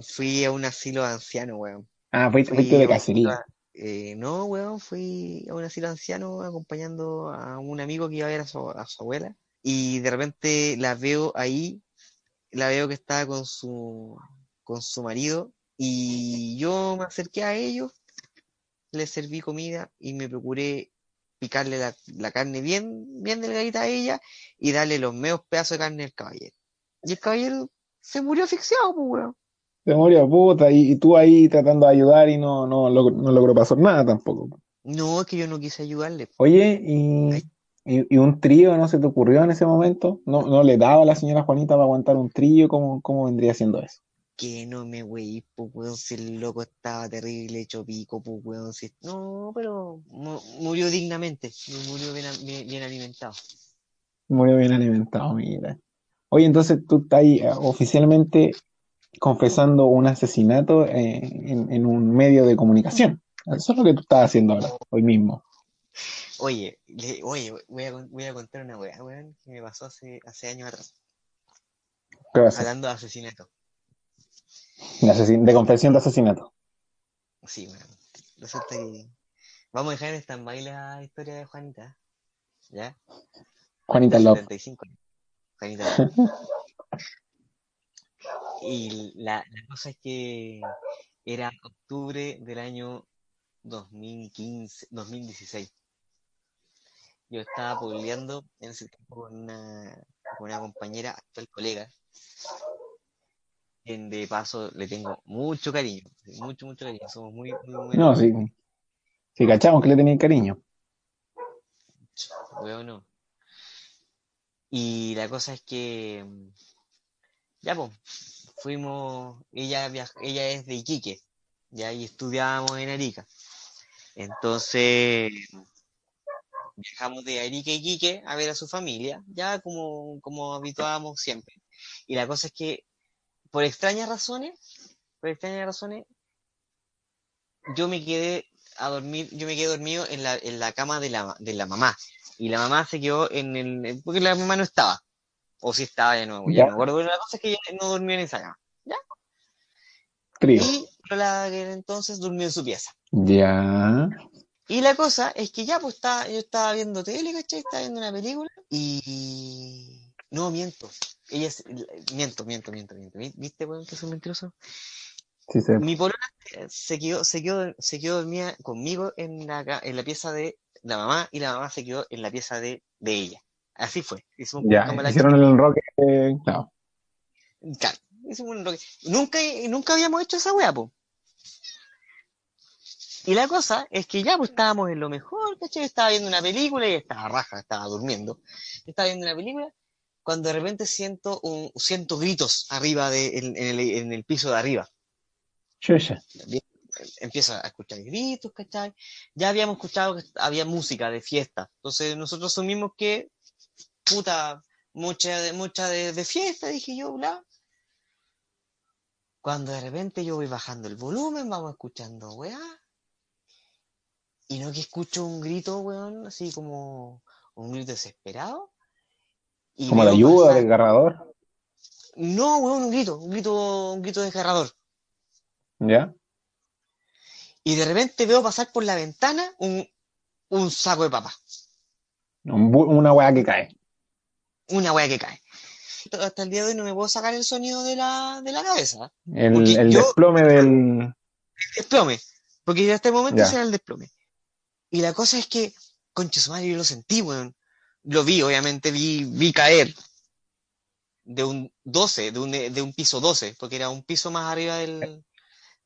fui, a un asilo de ancianos, weón. Ah, fuiste, Fui de cacería. eh, no, weón, fui a un asilo de ancianos acompañando a un amigo que iba a ver a su, a su abuela. Y de repente la veo ahí, la veo que estaba con su, con su marido. Y yo me acerqué a ellos, les serví comida y me procuré picarle la, la carne bien, bien delgadita a ella y darle los meos pedazos de carne al caballero. Y el caballero se murió asfixiado, pues, weón. Se murió puta, y, y tú ahí tratando de ayudar y no, no, log- no logró pasar nada tampoco. No, es que yo no quise ayudarle. Oye, y, y, y un trío no se te ocurrió en ese momento? ¿No, no le daba a la señora Juanita para aguantar un trío? ¿Cómo, cómo vendría siendo eso? Que no me weí, pues, weón, si el loco estaba terrible, hecho pico, pues, weón, si... No, pero mu- murió dignamente, murió bien, bien, bien alimentado. Murió bien alimentado, mira. Oye, entonces tú estás ahí eh, oficialmente confesando un asesinato eh, en, en un medio de comunicación. Eso es lo que tú estás haciendo ahora, hoy mismo. Oye, le- oye, voy a, con- voy a contar una weá, weón, que me pasó hace, hace años atrás, hablando de asesinato. De, confesión de asesinato. Sí, weón. Resulta que... Vamos a dejar en stand-by la historia de Juanita, ¿ya? Juanita de Love. 75 años. Juanita Love. Y la, la cosa es que era octubre del año 2015, 2016. Yo estaba pololeando en ese tiempo con una, con una compañera, actual colega, de paso le tengo mucho cariño, mucho, mucho cariño. Somos muy, muy buenos. No, sí. Sí, cachamos que le tenía cariño. Weón, no. Y la cosa es que, mm, ya pues, fuimos, ella viaj- ella es de Iquique, ya y estudiábamos en Arica. Entonces, viajamos de Arica y Quique a ver a su familia, ya como, como habituábamos siempre. Y la cosa es que, por extrañas razones, por extrañas razones, yo me quedé a dormir, yo me quedé dormido en la, en la cama de la, de la mamá. Y la mamá se quedó en el, porque la mamá no estaba. O si estaba de nuevo, ya, Ya. me acuerdo. Pero la cosa es que ella no durmió en esa cama. Trío. Y la que entonces durmió en su pieza. Ya. Y la cosa es que ya, pues estaba, yo estaba viendo tele, ¿cachai? Estaba viendo una película y... No, miento. Ella es... Miento, miento, miento, miento. ¿Viste, weón, que soy mentiroso? Sí, se... Mi polola eh, se quedó, se quedó, se quedó dormida conmigo en la, en la pieza de la mamá y la mamá se quedó en la pieza de, de ella. Así fue. Hicimos Ya, como la- hicieron el enroque. eh, claro. Claro, hicimos un enroque. Nunca, nunca habíamos hecho esa wea, po. Y la cosa es que ya pues estábamos en lo mejor, ¿cachai? Estaba viendo una película y estaba raja, estaba durmiendo. Estaba viendo una película cuando de repente siento un, siento gritos arriba de, en, en el, en el piso de arriba. Chucha. Empiezo a escuchar gritos, ¿cachai? Ya habíamos escuchado que había música de fiesta. Entonces nosotros asumimos que, puta, mucha de, mucha de, de fiesta, dije yo, bla. Cuando de repente yo voy bajando el volumen, vamos escuchando, weá. Y no que escucho un grito, weón, así como un grito desesperado. Y Como la ayuda pasar- del agarrador. No, weón, un grito, un grito, un grito desgarrador. ¿Ya? Y de repente veo pasar por la ventana un, un saco de. Un bu- una weá que cae. Una wea que cae. Hasta el día de hoy no me puedo sacar el sonido de la, de la cabeza. El, el yo- desplome del. Desplome. Porque hasta el momento Ya. era el desplome. Y la cosa es que, concha su madre, yo lo sentí, weón. Lo vi, obviamente, vi, vi caer de un 12, de un, de un piso 12, porque era un piso más arriba del,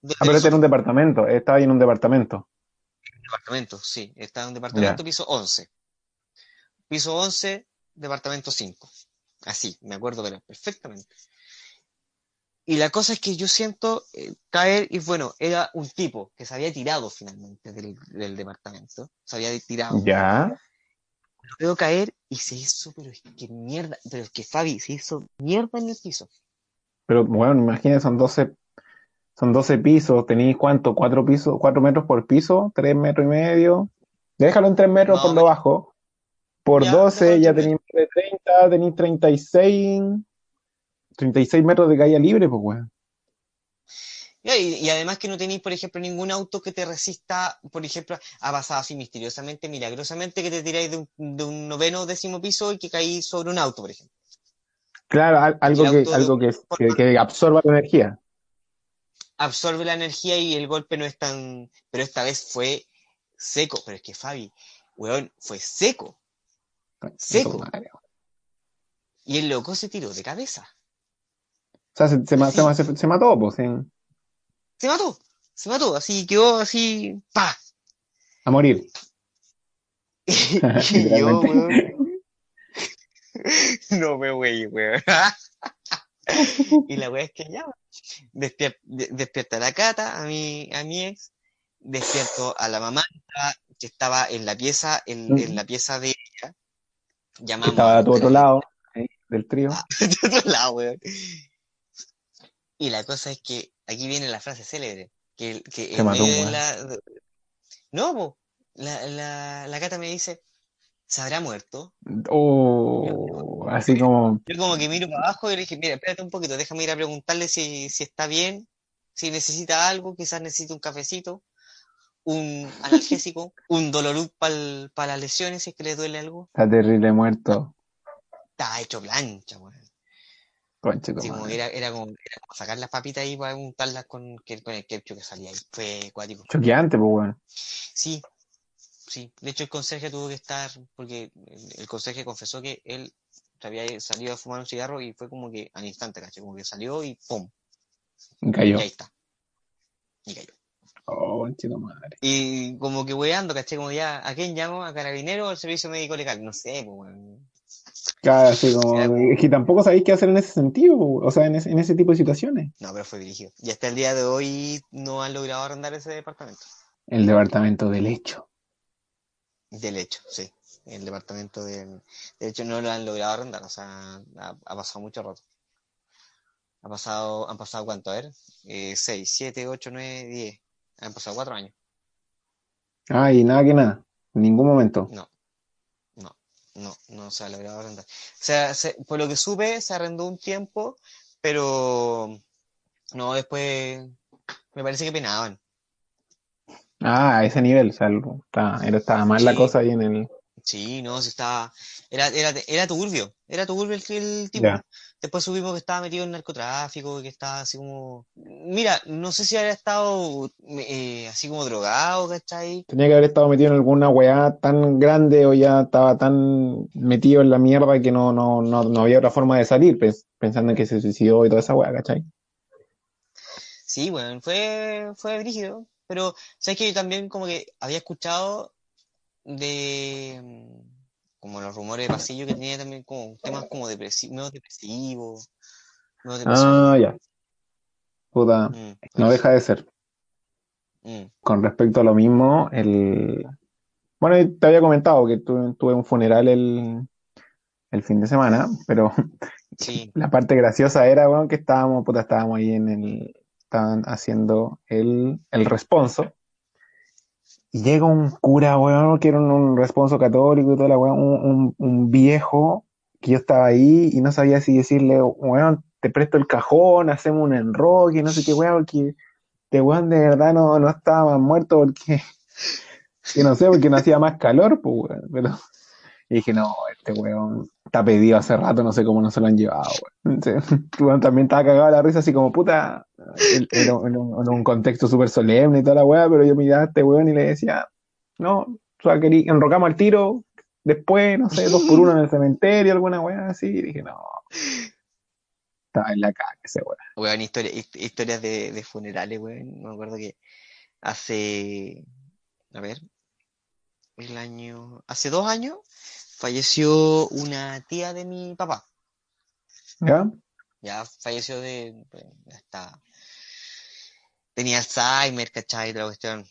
del Ah, pero este era un departamento. Estaba ahí en un departamento. departamento, sí. Está en un departamento piso 11. Piso 11, departamento 5. Así, me acuerdo pero perfectamente. Y la cosa es que yo siento eh, caer, y bueno, era un tipo que se había tirado finalmente del, del departamento. Se había tirado. Ya. Lo veo caer y se hizo, pero es que mierda, pero es que Fabi se hizo mierda en el piso. Pero bueno, imagínate, son 12, son 12 pisos. ¿Tenéis cuánto? ¿Cuatro pisos? ¿Cuatro metros por piso? ¿Tres metros y medio? Déjalo en tres metros por lo bajo. Por Ya, 12 déjalo en ya tenéis de 30, tenéis 36, 36 metros de caída libre, pues weón. Y, y además que no tenéis, por ejemplo, ningún auto que te resista, por ejemplo, ha pasado así misteriosamente, milagrosamente, que te tiráis de un, de un noveno o décimo piso y que caís sobre un auto, por ejemplo. Claro, al- algo que, de- algo que, que, que absorba la energía. Absorbe la energía y el golpe no es tan... Pero esta vez fue seco. Pero es que Fabi, weón, fue seco. Seco. Y el loco se tiró de cabeza. O sea, se- se mató, pues, en- Se mató. Se mató. Así quedó así... ¡Pa! a morir. y yo, weón. No me wey, weón. y la weá es que ya, despier- de- despierta la cata, a mi, a mi ex, despierto a la mamá que estaba- en la pieza, en, en la pieza de ella. Llamamos Estaba a tu otro lado ahí, del trío. Ah, de otro lado, weón. Y la cosa es que aquí viene la frase célebre. Que, que en medio de la. de- No, po, la, la, la cata me dice, ¿se habrá muerto? Oh, así como, Yo como que miro para abajo y le dije, mira, espérate un poquito, déjame ir a preguntarle si, si está bien, si necesita algo, quizás necesita un cafecito, un analgésico, un dolorú para las lesiones, si es que le duele algo. está terrible muerto. Está hecho plancha, weón. Conche Así como era, era, como, era como sacar las papitas ahí para untarlas con, con el ketchup que salía ahí. Fue cuático. Choqueante, pues, weón. Sí, sí. De hecho, el conserje tuvo que estar, porque el, conserje confesó que él había salido a fumar un cigarro y fue como que al instante, ¿cachai? Como que salió y ¡pum! Y cayó. Y ahí está. Y cayó. Oh, madre. Y como que weando, ¿cachai? Como ya, ¿a quién llamo? ¿A carabinero o al servicio médico legal? No sé, pues. Claro, así como, como- es que tampoco sabéis qué hacer en ese sentido, o sea, en ese, en ese tipo de situaciones. No, pero fue dirigido. Y hasta el día de hoy no han logrado arrendar ese departamento. El departamento del hecho. Del hecho, sí. El departamento del... De hecho, no lo han logrado arrendar, o sea, ha, ha pasado mucho rato. Ha pasado, han pasado cuánto, a ver, eh, 6, 7, 8, 9, 10. Han pasado 4 años. Ah, y nada que nada. En ningún momento. No, no, no, se ha logrado arrendar. O sea, se- por lo que supe, se arrendó un tiempo, pero no, después me parece que penaban. Ah, a ese nivel. O sea, está- estaba mal la cosa ahí en el. Sí, no, se estaba, era, era, era turbio, era turbio el, el tipo. Ya. Después supimos que estaba metido en narcotráfico, que estaba así como, mira, no sé si había estado eh, así como drogado, ¿cachai? Tenía que haber estado metido en alguna weá tan grande o ya estaba tan metido en la mierda que no, no, no, no había otra forma de salir, pens- pensando en que se suicidó y toda esa weá, ¿cachai? Sí, bueno, fue, fue brígido, pero sabes que yo también como que había escuchado de mm, como los rumores de pasillo que tenía también como temas como depresi medio depresivos, medio depresivos. Ah, ya. Puta, Mm, no deja de ser. mm, Con respecto a lo mismo, el... Bueno, te había comentado que tuve, tuve un funeral el, el fin de semana, pero sí, la parte graciosa era, weón, que estábamos, puta, estábamos ahí en el... Estaban haciendo el, el responso. Y llega un cura, weón, que era un, un responso católico y toda la weón, un, un- un viejo que yo estaba ahí y no sabía si decirle, weón, te presto el cajón, hacemos un enroque, no sé qué weón, porque este weón de verdad no, no estaba más muerto porque, que no sé, porque no hacía más calor, pues weón, pero y dije, no, este weón está pedido hace rato, no sé cómo no se lo han llevado, weón. También estaba cagado de la risa, así como, puta, en un, contexto súper solemne y toda la weá, pero yo miraba a este weón y le decía, no, enrocamos al tiro, después, no sé, dos por uno en el cementerio, alguna weá así, y dije, no, estaba en la caca ese weón. weón, historia, hist- historias de, de funerales, weón. Me acuerdo que hace, a ver, el año, hace dos años falleció una tía de mi papá. ¿Ya? Ya falleció de, está, tenía Alzheimer, ¿cachai? De la cuestión.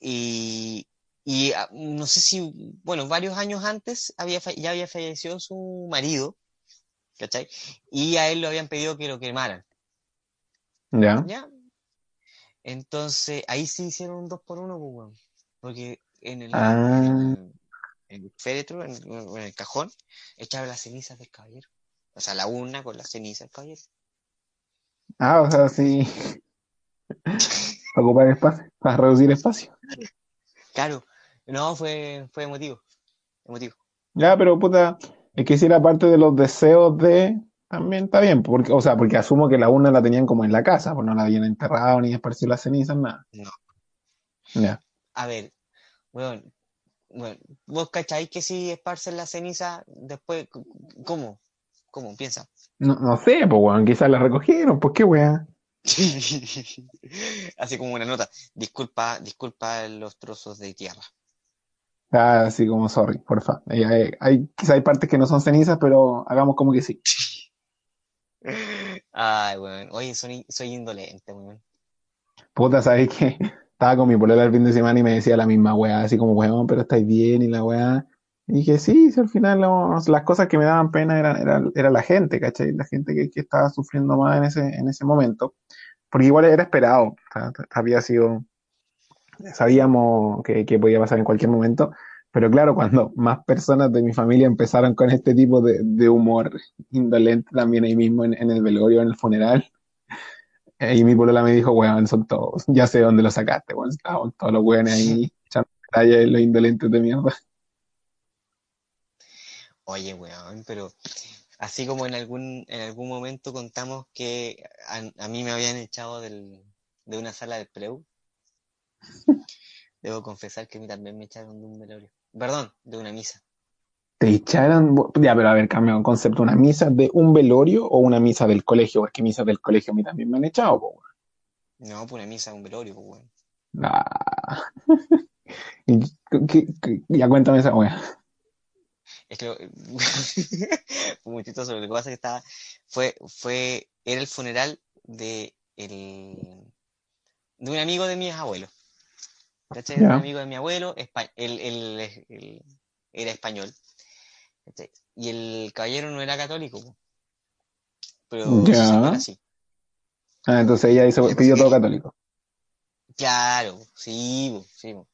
Y, y ah, no sé si, bueno, varios años antes había, ya había fallecido su marido, ¿cachai? Y a él lo habían pedido que lo quemaran. ¿Ya? ¿Ya? Entonces, ahí sí hicieron un 2 por 1 pues. Porque en el, Ah. en el, en el féretro, en, en el cajón, echaron las cenizas del caballero. O sea, la urna con las cenizas del caballero. Ah, o sea, sí. Para ocupar espacio, para reducir espacio. Claro, no, fue, fue emotivo. Emotivo. Ya, pero puta, es que si era parte de los deseos de, también está bien, porque, o sea, porque asumo que la urna la tenían como en la casa, pues no la habían enterrado ni esparcido las cenizas, nada. No. Ya. A ver, weón, bueno, vos cacháis que si esparcen la ceniza, después, ¿cómo? ¿Cómo? Piensa. No, no sé, pues weón, quizás la recogieron, pues qué weá. Así como una nota. Disculpa, disculpa los trozos de tierra. Ah, así como sorry, porfa. Hay, hay, hay- quizás hay partes que no son cenizas, pero hagamos como que sí. Ay, weón. Oye, soy, soy indolente, weón. Puta, ¿sabes qué? Estaba con mi polola el fin de semana y me decía la misma weá, así como, weón, pero estáis bien y la weá. Y dije, sí, sí, al final no, las cosas que me daban pena eran, eran- era la gente, ¿cachai? La gente que, que estaba sufriendo más en ese, en ese momento. Porque igual era esperado, había sido, sabíamos que, que podía pasar en cualquier momento. Pero claro, cuando más personas de mi familia empezaron con este tipo de, de humor indolente también ahí mismo en, en el velorio, en el funeral, y mi polola me dijo, weón, son todos, ya sé dónde lo sacaste, weón, estaban todos los weones ahí echando talla los indolentes de mierda. Oye, weón, pero así como en algún, en algún momento contamos que a, a mí me habían echado del, de una sala del Pleu, debo confesar que a mí también me echaron de un velorio. Perdón, de una misa. Te echaron, ya, pero a ver, cambia un concepto, ¿una misa de un velorio o una misa del colegio? Porque misas del colegio a mí también me han echado, po, weón. No, pues una misa de un velorio, pues, weón. Ah. Y- ¿qué- qué- ya cuéntame esa weá. Es que fue muy chistoso. Lo que pasa es que estaba, fue, fue, era el funeral de el, de un amigo de mis abuelos. ¿cachai? Ya. Un amigo de mi abuelo, él era español. Y el caballero no era católico, po. pero Ya. su señora sí. Ah, entonces ella hizo, pidió todo católico. Claro, sí, po, sí. po.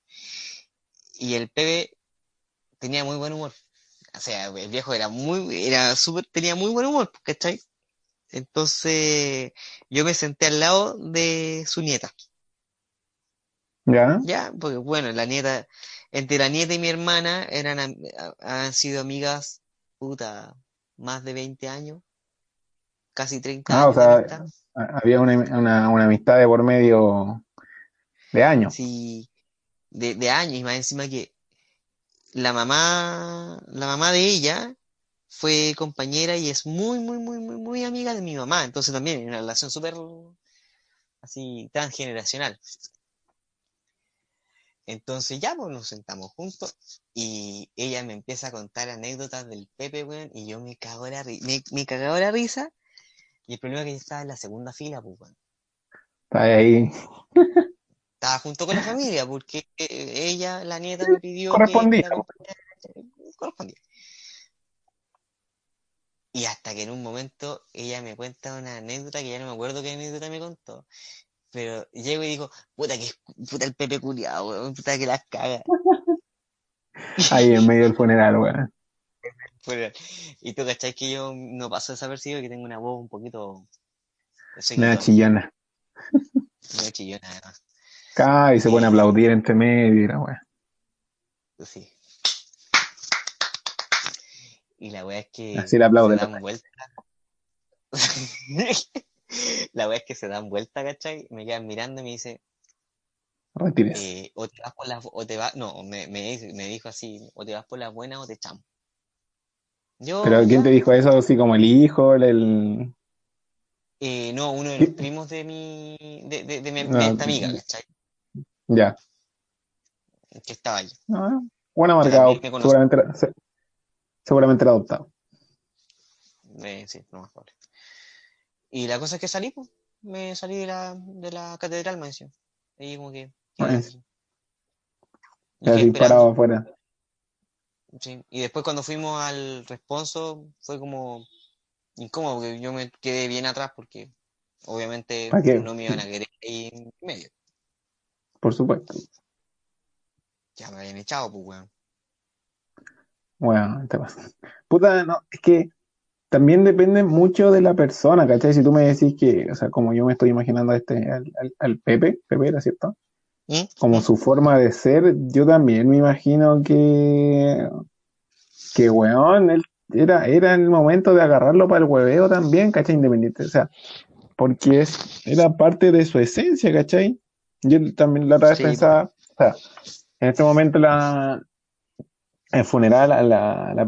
Y el Pepe tenía muy buen humor. O sea, el viejo era muy, era súper, tenía muy buen humor, ¿cachai? Entonces, yo me senté al lado de su nieta, ¿Ya? ¿ya? Porque bueno, la nieta, entre la nieta y mi hermana eran, han sido amigas, puta, más de 20 años, casi 30 Ah, o años de sea, había una, una, una amistad de por medio de años. Sí, de, de años, y más encima que la mamá, la mamá de ella fue compañera y es muy, muy, muy, muy, muy amiga de mi mamá. Entonces también una relación súper así transgeneracional. Entonces ya pues nos sentamos juntos y ella me empieza a contar anécdotas del Pepe, weón, y yo me cago la ri- me, me cagaba la risa. Y el problema es que yo estaba en la segunda fila, pues, weón. Está ahí. Estaba junto con la familia porque eh, ella, la nieta, me pidió que Correspondía. acompañara, correspondía. Y hasta que en un momento ella me cuenta una anécdota que ya no me acuerdo qué anécdota me contó. Pero llego y digo, puta que puta el Pepe culiao, weón, puta que las caga. Ahí en medio del funeral, weón. Fuera. Y tú cachai que yo no paso desapercibido y que tengo una voz un poquito Una chillona. medio chillona además. Cae y se pone a aplaudir entre medio y la weón. Pues sí. Y la wea es que Así le aplauden. se dan vuelta. La wea es que se dan vuelta, ¿cachai? Me quedan mirando y me dice, eh, o te vas por las, o te vas, no, me, me, dijo así, o te vas por las buenas o te echamos. Yo, Pero ¿quién te dijo eso? Así como el hijo, el... eh, no, uno de los primos de mi, de, de, de mi, Ah, de esta amiga, ¿cachai? Ya. Que estaba ahí. Ah, Bueno marcado. Seguramente seguramente era adoptado. Eh, sí, no más probable. Y la cosa es que salí, pues, me salí de la, de la catedral, me decía. Y como que, así esperando. parado afuera. Sí. Y después cuando fuimos al responso fue como incómodo, porque yo me quedé bien atrás porque obviamente no me iban a querer ahí en medio. Por supuesto. Ya me habían echado, pues weón. Bueno, te pasa. Puta, no, es que también depende mucho de la persona, ¿cachai? Si tú me decís que, o sea, como yo me estoy imaginando a este, al, al- al Pepe, Pepe era cierto, ¿Mm? como su forma de ser, yo también me imagino que, que weón, él era, era el momento de agarrarlo para el hueveo también, ¿cachai? Independiente, o sea, porque es, era parte de su esencia, ¿cachai? Yo también la otra vez Sí. pensaba, o sea, en este momento la, el funeral a la,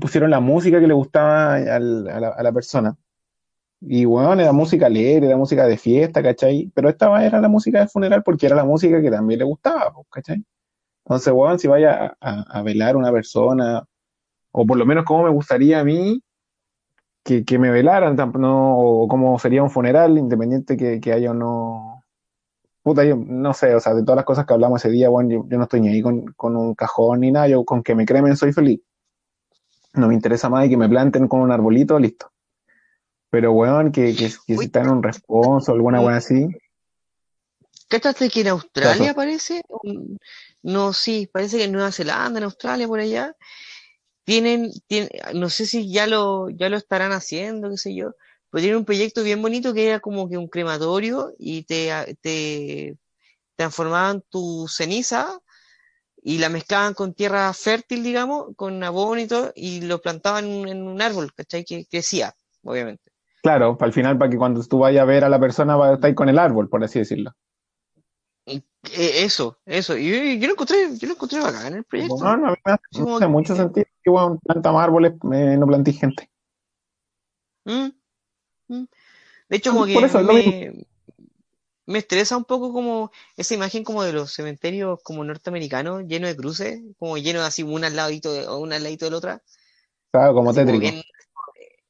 pusieron la música que le gustaba a, la, a la persona. Y bueno, era música alegre, era música de fiesta, ¿cachai? Pero esta era la música del funeral porque era la música que también le gustaba, ¿cachai? Entonces, weón, si vaya a, velar una persona, o por lo menos como me gustaría a mí que, me velaran, no, o cómo sería un funeral, independiente que, que haya o no. Puta, yo no sé, o sea, de todas las cosas que hablamos ese día, weón, yo, yo no estoy ni ahí con, con un cajón ni nada, yo con que me cremen soy feliz. No me interesa más de que me planten con un arbolito, listo. Pero, weón, que, que, que si Uy. está en un responso o alguna weón así, ¿Cachaste que en Australia Caso. parece? No, sí, parece que en Nueva Zelanda, en Australia, por allá, tienen, tienen, no sé si ya lo, ya lo estarán haciendo, qué sé yo, pero tienen un proyecto bien bonito que era como que un crematorio y te, te transformaban tu ceniza y la mezclaban con tierra fértil, digamos, con abono y todo, y lo plantaban en, un árbol, ¿cachai? Que crecía, obviamente. claro, para el final, para que cuando tú vayas a ver a la persona, va a estar ahí con el árbol, por así decirlo. Eh, eso, eso. Y yo, yo lo encontré, yo lo encontré bacán en el proyecto. Bueno, a mí me hace, como mucho sentido que, más árboles, eh, no plantís gente. Mm. De hecho, Ah, como que por eso me, me estresa un poco como esa imagen como de los cementerios como norteamericanos, llenos de cruces, como llenos así una al ladito de, una al ladito de la otra. Claro, como Así tétrico.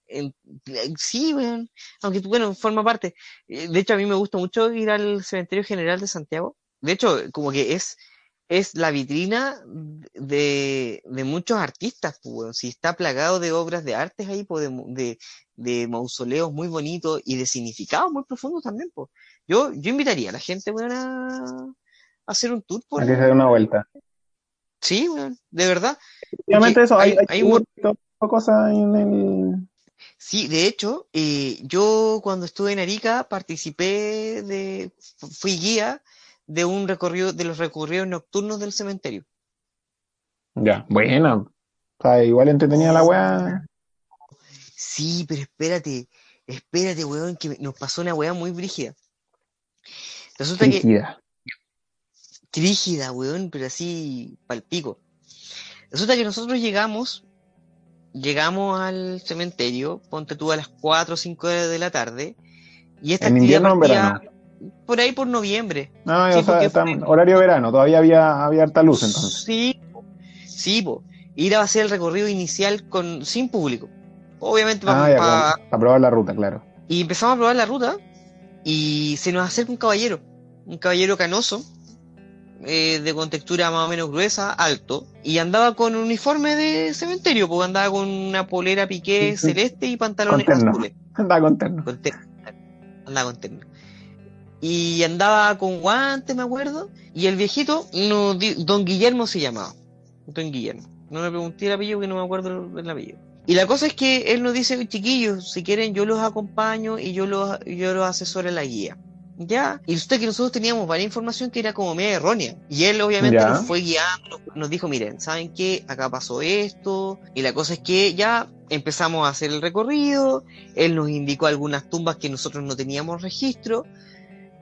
en- en- sí, weón. Aunque, bueno, forma parte. Eh, De hecho, a mí me gusta mucho ir al Cementerio General de Santiago, de hecho, como que es, es la vitrina de, de muchos artistas, pues. Si está plagado de obras de artes ahí, pues, de, de, mausoleos muy bonitos y de significados muy profundos también, pues. Yo, yo invitaría a la gente, weón, a, hacer un tour por Hay que hacer una vuelta. Sí, weón, de verdad. Obviamente eso, hay, hay- hay, un- cosas en el... Sí, de hecho, eh, yo cuando estuve en Arica participé de, fu- fui guía de un recorrido, de los recorridos nocturnos del cementerio. Ya, bueno. O sea, igual entretenida la weá. Sí, pero espérate, espérate, weón, que nos pasó una weá muy brígida. Resulta que, Rígida. rígida, weón, pero así palpico. Resulta que nosotros llegamos, llegamos al cementerio, ponte tú a las 4 o 5 de la tarde, y esta ¿En actividad invierno o en verano? Por ahí por noviembre. No, Sí, o sea, está fue- horario verano, todavía había, había harta luz entonces. Sí, sí, po. Ir a hacer el recorrido inicial con, sin público. Obviamente, pa- Ah, ya, pa- para probar la ruta, claro. y empezamos a probar la ruta y se nos acerca un caballero, un caballero canoso, eh, de contextura más o menos gruesa, alto, y andaba con un uniforme de cementerio, porque andaba con una polera piqué Sí, sí. celeste y pantalones azules. Andaba con terno. Con terno. Andaba con terno. Y andaba con guantes, me acuerdo. Y el viejito, no, don Guillermo se llamaba. Don Guillermo. No me pregunté el apellido porque no me acuerdo el, el apellido. Y la cosa es que él nos dice, chiquillos, si quieren yo los acompaño y yo los, yo los asesoro en la guía. Ya, y usted que nosotros teníamos varias información que era como media errónea. Y él obviamente Ya. nos fue guiando, nos dijo, miren, ¿saben qué? Acá pasó esto. Y la cosa es que ya empezamos a hacer el recorrido. Él nos indicó algunas tumbas que nosotros no teníamos registro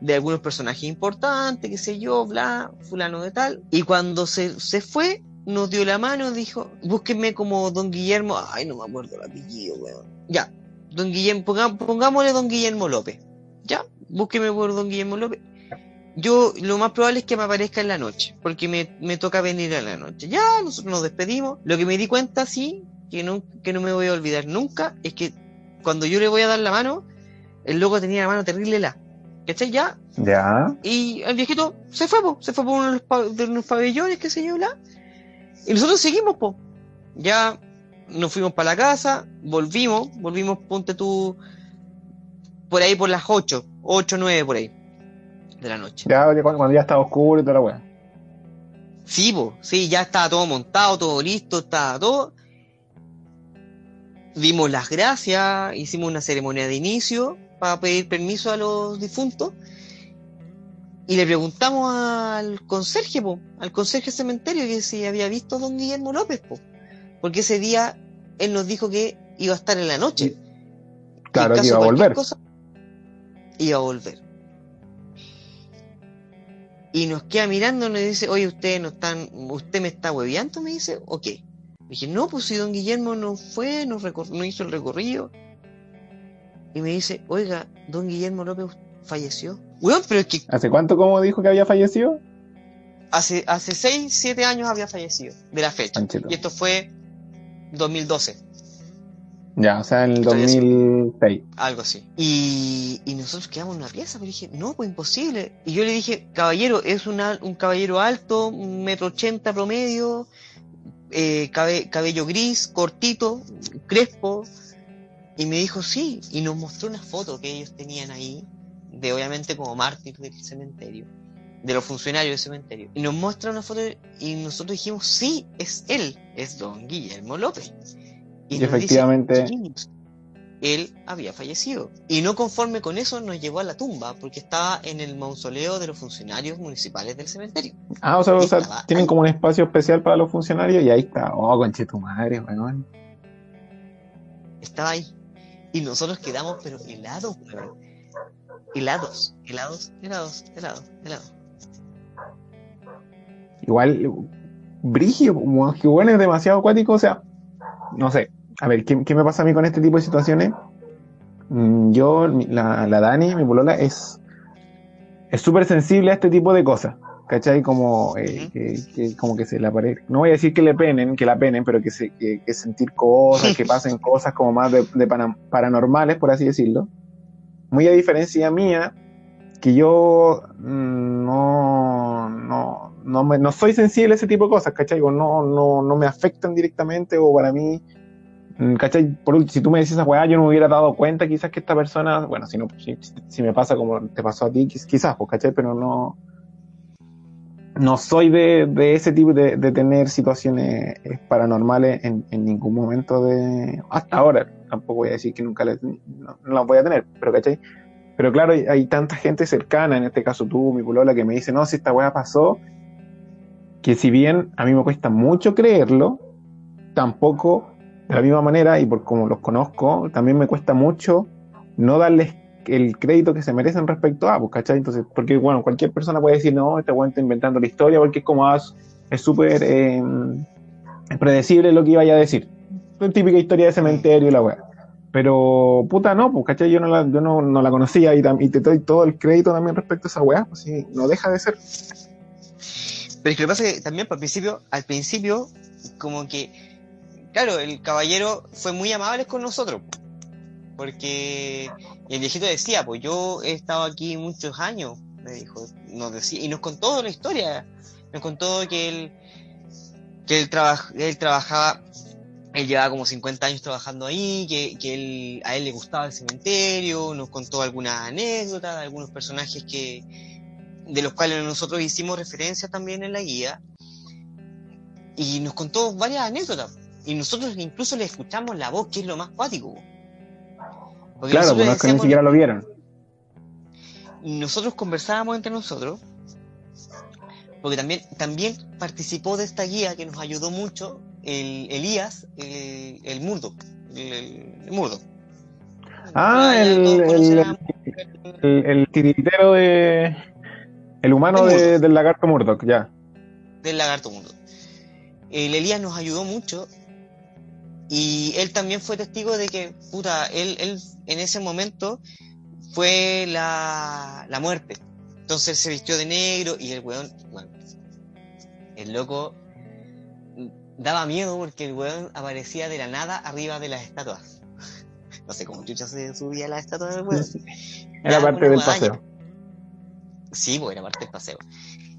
de algunos personajes importantes, qué sé yo, bla, fulano de tal. Y cuando se, se fue, nos dio la mano, dijo, búsquenme como don Guillermo, ay, no me acuerdo el apellido, weón. Ya, don Guillermo, ponga- pongámosle don Guillermo López. Ya, búsqueme por don Guillermo López. Yo, lo más probable es que me aparezca en la noche, porque me, me toca venir en la noche. Ya, nosotros nos despedimos. Lo que me di cuenta, sí, que no, que no me voy a olvidar nunca, es que cuando yo le voy a dar la mano, el loco tenía la mano terrible la. ¿Cachai? Ya, Ya. y el viejito se fue, po, se fue por uno de los, pa- de unos pabellones, qué sé yo, bla. Y nosotros seguimos, po. Ya nos fuimos para la casa, volvimos, volvimos, ponte tú, por ahí por las 8, 8, 9 por ahí, de la noche. Ya, cuando ya estaba oscuro y toda la weá. Sí, po, sí, ya estaba todo montado, todo listo, estaba todo. Dimos las gracias, hicimos una ceremonia de inicio para pedir permiso a los difuntos. Y le preguntamos al conserje, po, al conserje cementerio, que si había visto a don Guillermo López, po. Porque ese día él nos dijo que iba a estar en la noche. Claro, en que iba a volver. cosa, iba a volver. Y nos queda mirando y nos dice, oye, ustedes no están, usted me está hueveando, me dice, ¿o qué? dije, no, pues si don Guillermo no fue, no, no hizo el recorrido. Y me dice, oiga, don Guillermo López falleció. Weón, pero es que ¿Hace cuánto, como dijo que había fallecido? hace, hace 6, 7 años había fallecido de la fecha. Panchito. Y esto fue 2012. Ya, o sea, en el Estoy así. 2006. Algo así. Y, y nosotros quedamos en una pieza, pero dije, no, pues imposible. Y yo le dije, caballero, es una- un caballero alto, un metro ochenta promedio, eh, cabe- cabello gris, cortito, crespo. Y me dijo, sí. Y nos mostró una foto que ellos tenían ahí, de obviamente como mártir del cementerio, de los funcionarios del cementerio. Y nos muestra una foto y nosotros dijimos, sí, es él, es don Guillermo López. Y nos dice, efectivamente- "Chiquillos, él había fallecido. Y no conforme con eso nos llevó a la tumba, porque estaba en el mausoleo de los funcionarios municipales del cementerio. Ah, o sea, o sea, tienen ahí. como un espacio especial para los funcionarios y ahí está. Oh, conche tu madre, weón. Estaba ahí. Y nosotros quedamos, pero helados, weón. Helados, helados, helados, helados, helados. Igual, Brigio, que bueno, es demasiado acuático, o sea, no sé. A ver, ¿qué, qué me pasa a mí con este tipo de situaciones? Mm, Yo, la, la Dani, mi polola, es es súper sensible a este tipo de cosas, ¿cachai? Como, eh, que, que- como que se le aparezca. No voy a decir que le penen, que la penen, pero que, se, que, que sentir cosas, que pasen cosas como más de, de pana- paranormales, por así decirlo. Muy a diferencia mía, que yo mm, no, no, no, me, no soy sensible a ese tipo de cosas, ¿cachai? O no, no, no me afectan directamente o para mí, mm, ¿cachai? Por último, si tú me decís esa weá, yo no me hubiera dado cuenta quizás que esta persona, bueno, si, no, si, si me pasa como te pasó a ti, quizás, pues, ¿cachai? Pero no, no soy de, de ese tipo de, de, tener situaciones eh, paranormales en, en, ningún momento de hasta ahora tampoco voy a decir que nunca las no, voy a tener pero ¿cachai? pero claro hay, tanta gente cercana en este caso tú mi pulola que me dice no si esta weá pasó que si bien a mí me cuesta mucho creerlo tampoco de la misma manera y por como los conozco también me cuesta mucho no darles el crédito que se merecen respecto a, pues, ¿cachai? Entonces, porque, bueno, cualquier persona puede decir, no, este weón está inventando la historia, porque es como, ah, es súper eh, predecible lo que iba a decir. Típica historia de cementerio y la weá. Pero, puta, no, pues, ¿cachai? Yo no la, yo no, no la conocía y, y, te doy todo el crédito también respecto a esa weá, pues sí, no deja de ser. Pero es que lo que pasa es que también, al principio, al principio, como que, claro, el caballero fue muy amable con nosotros porque el viejito decía, pues yo he estado aquí muchos años, me dijo, nos decía, y nos contó la historia, nos contó que él, que él, traba, él trabajaba, él llevaba como 50 años trabajando ahí, que, que él, a él le gustaba el cementerio, nos contó algunas anécdotas, algunos personajes que, de los cuales nosotros hicimos referencia también en la guía, y nos contó varias anécdotas, y nosotros incluso le escuchamos la voz, que es lo más cuático. Porque claro, pues no es que ni siquiera lo vieron. Nosotros conversábamos entre nosotros, porque también, también participó de esta guía que nos ayudó mucho el Elías, el, el Murdo. El, el. Ah, el, el, el, el, tiritero de. El humano de, del lagarto Murdoch, ya. Del lagarto Murdoch. El Elías nos ayudó mucho y él también fue testigo de que, puta, él, él en ese momento fue la, la muerte. Entonces él se vistió de negro y el weón, bueno, el loco daba miedo porque el weón aparecía de la nada arriba de las estatuas. No sé cómo chucha se subía a la estatua del weón. Era parte del paseo. Sí, pues era parte del paseo.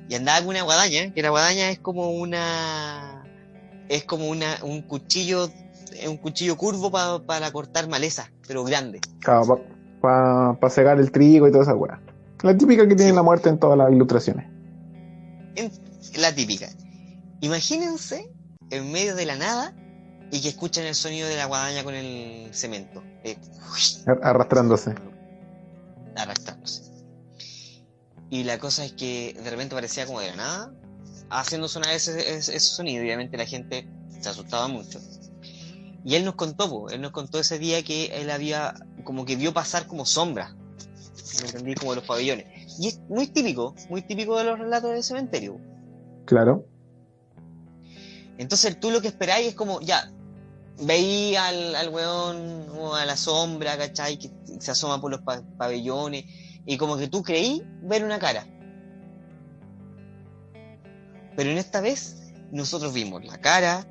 Y andaba con una guadaña, que la guadaña es como una. Es como una, un cuchillo un cuchillo curvo para pa cortar maleza, pero grande. Claro, para pa, pa cegar el trigo y toda esa weá. La típica que tiene sí. la muerte en todas las ilustraciones. En, la típica. Imagínense en medio de la nada y que escuchan el sonido de la guadaña con el cemento. Eh, arrastrándose. Arrastrándose. Y la cosa es que de repente parecía como de la nada, haciendo sonar ese, ese, ese sonido. Obviamente la gente se asustaba mucho. Y él nos contó, po, él nos contó ese día que él había, como que vio pasar como sombras, ¿me entendí? Como de los pabellones. Y es muy típico, muy típico de los relatos del cementerio. Claro. Entonces tú lo que esperáis es como, ya, veí al, al weón o a la sombra, ¿cachai? Que se asoma por los pa pabellones, y como que tú creí ver una cara. Pero en esta vez nosotros vimos la cara,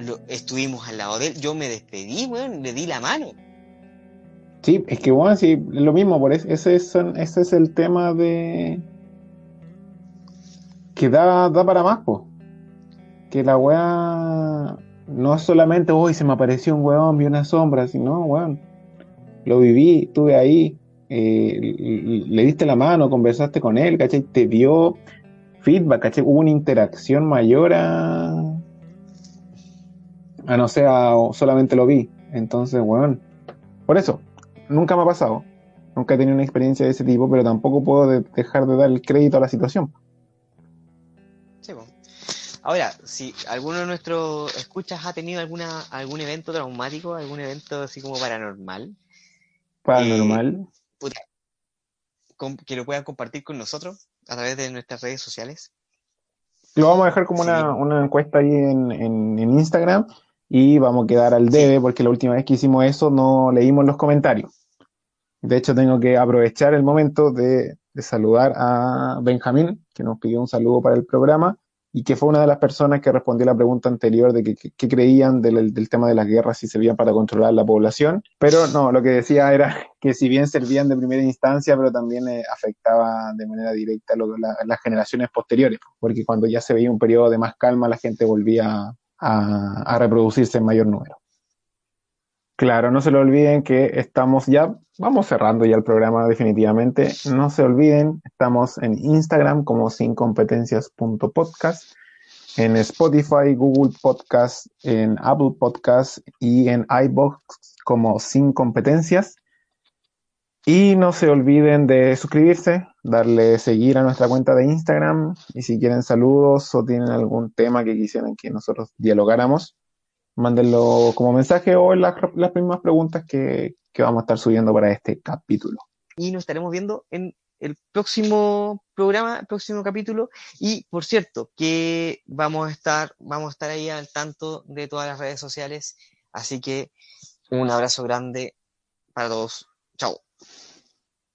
lo, estuvimos al lado de él, yo me despedí, weón, le di la mano. Sí, es que bueno, sí, lo mismo, por eso, ese, es, ese es el tema de que da, da para más, po. Que la weá no es solamente, uy, se me apareció un weón, vi una sombra, sino, weón, lo viví, estuve ahí, eh, le diste la mano, conversaste con él, ¿cachai? Te dio feedback, ¿cachai? Hubo una interacción mayor a, a no sea solamente lo vi. Entonces, bueno, por eso, nunca me ha pasado. Nunca he tenido una experiencia de ese tipo, pero tampoco puedo de dejar de dar el crédito a la situación. Sí, bueno. Ahora, si alguno de nuestros escuchas ha tenido alguna algún evento traumático, algún evento así como paranormal, paranormal, eh, que lo puedan compartir con nosotros a través de nuestras redes sociales. Lo vamos a dejar como sí. una, una, encuesta ahí en, en, en Instagram y vamos a quedar al debe porque la última vez que hicimos eso no leímos los comentarios. De hecho, tengo que aprovechar el momento de, de, saludar a Benjamín, que nos pidió un saludo para el programa, y que fue una de las personas que respondió la pregunta anterior de qué creían del, del, tema de las guerras, si servían para controlar la población. Pero no, lo que decía era que si bien servían de primera instancia, pero también eh, afectaba de manera directa lo, la, las generaciones posteriores, porque cuando ya se veía un periodo de más calma, la gente volvía a, reproducirse en mayor número. Claro, no se lo olviden que estamos ya, vamos cerrando ya el programa definitivamente. No se olviden, estamos en Instagram como sincompetencias.podcast, en Spotify, Google Podcast, en Apple Podcast y en iBox como Sin Competencias. Y no se olviden de suscribirse, darle seguir a nuestra cuenta de Instagram y si quieren saludos o tienen algún tema que quisieran que nosotros dialogáramos, mándenlo como mensaje o en las, las mismas preguntas que, que vamos a estar subiendo para este capítulo. Y nos estaremos viendo en el próximo programa, el próximo capítulo. Y por cierto, que vamos a estar, vamos a estar ahí al tanto de todas las redes sociales. Así que un abrazo grande para todos. Chao.